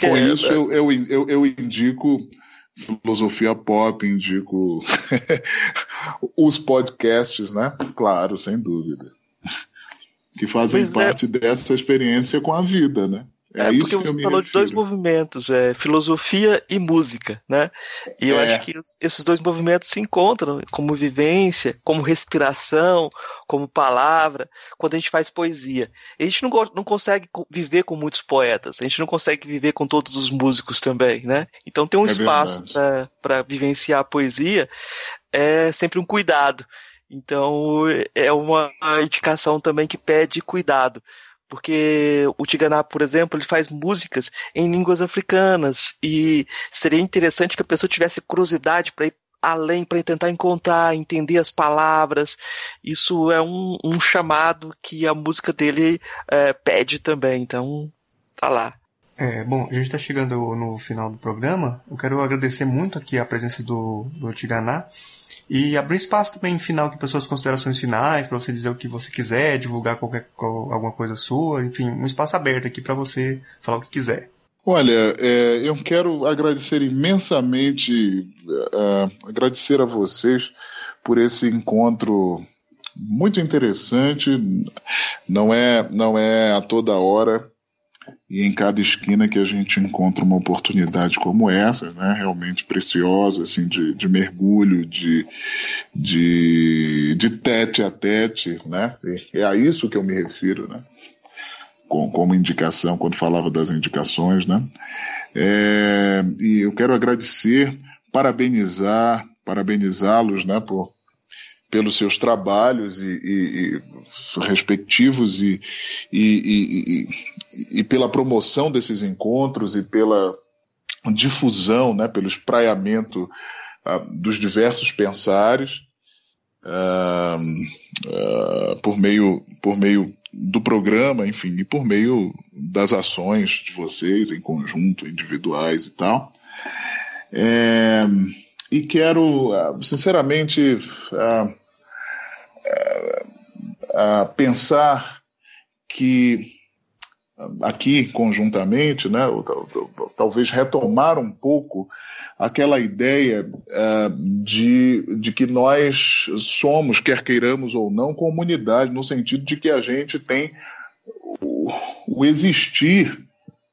Com é, isso, eu, eu, eu, eu indico filosofia pop, indico os podcasts, né? Claro, sem dúvida. Que fazem pois é. parte é. dessa experiência com a vida, né? É, é isso porque que você falou de dois movimentos, é, filosofia e música, né? E eu é. acho que esses dois movimentos se encontram como vivência, como respiração, como palavra, quando a gente faz poesia. A gente não, não consegue viver com muitos poetas, a gente não consegue viver com todos os músicos também, né? Então tem um é espaço para vivenciar a poesia, é sempre um cuidado. Então é uma indicação também que pede cuidado porque o Tiganá, por exemplo, ele faz músicas em línguas africanas e seria interessante que a pessoa tivesse curiosidade para ir além, para tentar encontrar, entender as palavras. Isso é um, um chamado que a música dele é, pede também. Então, tá lá. É, bom, a gente está chegando no final do programa. Eu quero agradecer muito aqui a presença do, do Tiganá e abrir espaço também final aqui para suas considerações finais, para você dizer o que você quiser, divulgar qualquer, alguma coisa sua, enfim, um espaço aberto aqui para você falar o que quiser. Olha, é, eu quero agradecer imensamente, uh, agradecer a vocês por esse encontro muito interessante. Não é, não é a toda hora e em cada esquina que a gente encontra uma oportunidade como essa, né, realmente preciosa, assim, de, de mergulho, de, de, de tete a tete, né, é a isso que eu me refiro, né, como, como indicação, quando falava das indicações, né, é, e eu quero agradecer, parabenizar, parabenizá-los, né, por, pelos seus trabalhos e, e, e respectivos e, e, e, pela promoção desses encontros e pela difusão, né, pelo espraiamento uh, dos diversos pensares uh, uh, por meio por meio do programa, enfim, e por meio das ações de vocês em conjunto, individuais e tal. É, e quero, sinceramente, pensar que aqui conjuntamente, né, talvez retomar um pouco aquela ideia uh, de, de que nós somos, quer queiramos ou não, comunidade, no sentido de que a gente tem o, o existir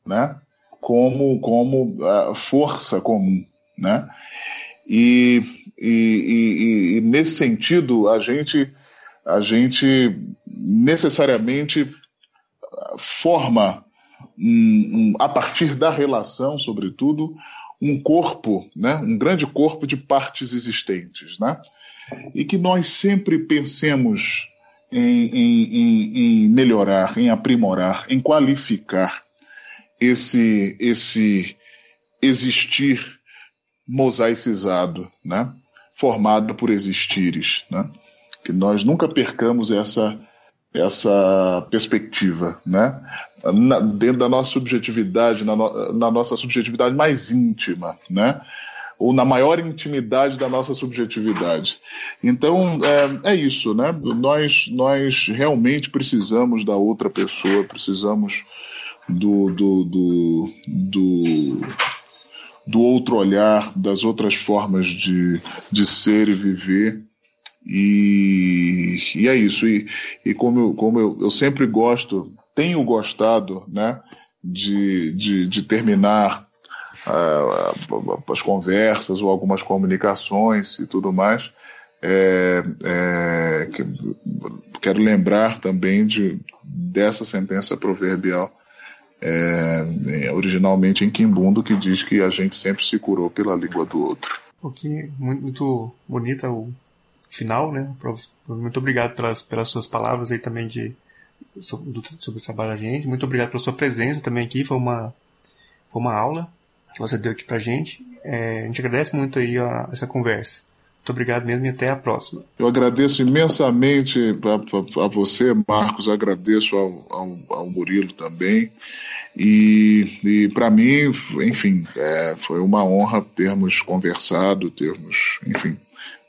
né, como, como uh, força comum. Né? E, e, e, e, nesse sentido, a gente, a gente necessariamente forma, um, um, a partir da relação, sobretudo, um corpo, né? um grande corpo de partes existentes. Né? E que nós sempre pensemos em, em, em, melhorar, em aprimorar, em qualificar esse, esse existir mosaicizado, né? formado por existires. Né? Que nós nunca percamos essa, essa perspectiva, né? Na, dentro da nossa subjetividade, na, no, na, nossa subjetividade mais íntima, né? ou na maior intimidade da nossa subjetividade. Então, é, é isso, né? Nós, nós realmente precisamos da outra pessoa, precisamos do, do, do, do do outro olhar, das outras formas de, de ser e viver. E, e é isso. E, e como, eu, como eu, eu sempre gosto, tenho gostado né, de, de, de terminar uh, as conversas ou algumas comunicações e tudo mais, é, é, que, quero lembrar também de, dessa sentença proverbial é, originalmente em Quimbundo, que diz que a gente sempre se curou pela língua do outro. Muito, muito bonita o final, né? Muito obrigado pelas, pelas suas palavras aí também de, sobre, sobre o trabalho da gente. Muito obrigado pela sua presença também aqui. Foi uma, foi uma aula que você deu aqui pra gente. É, a gente agradece muito aí a, essa conversa. Muito obrigado mesmo e até a próxima. Eu agradeço imensamente a, a, a você, Marcos, agradeço ao, ao, ao Murilo também. E, e para mim, enfim, é, foi uma honra termos conversado, termos, enfim.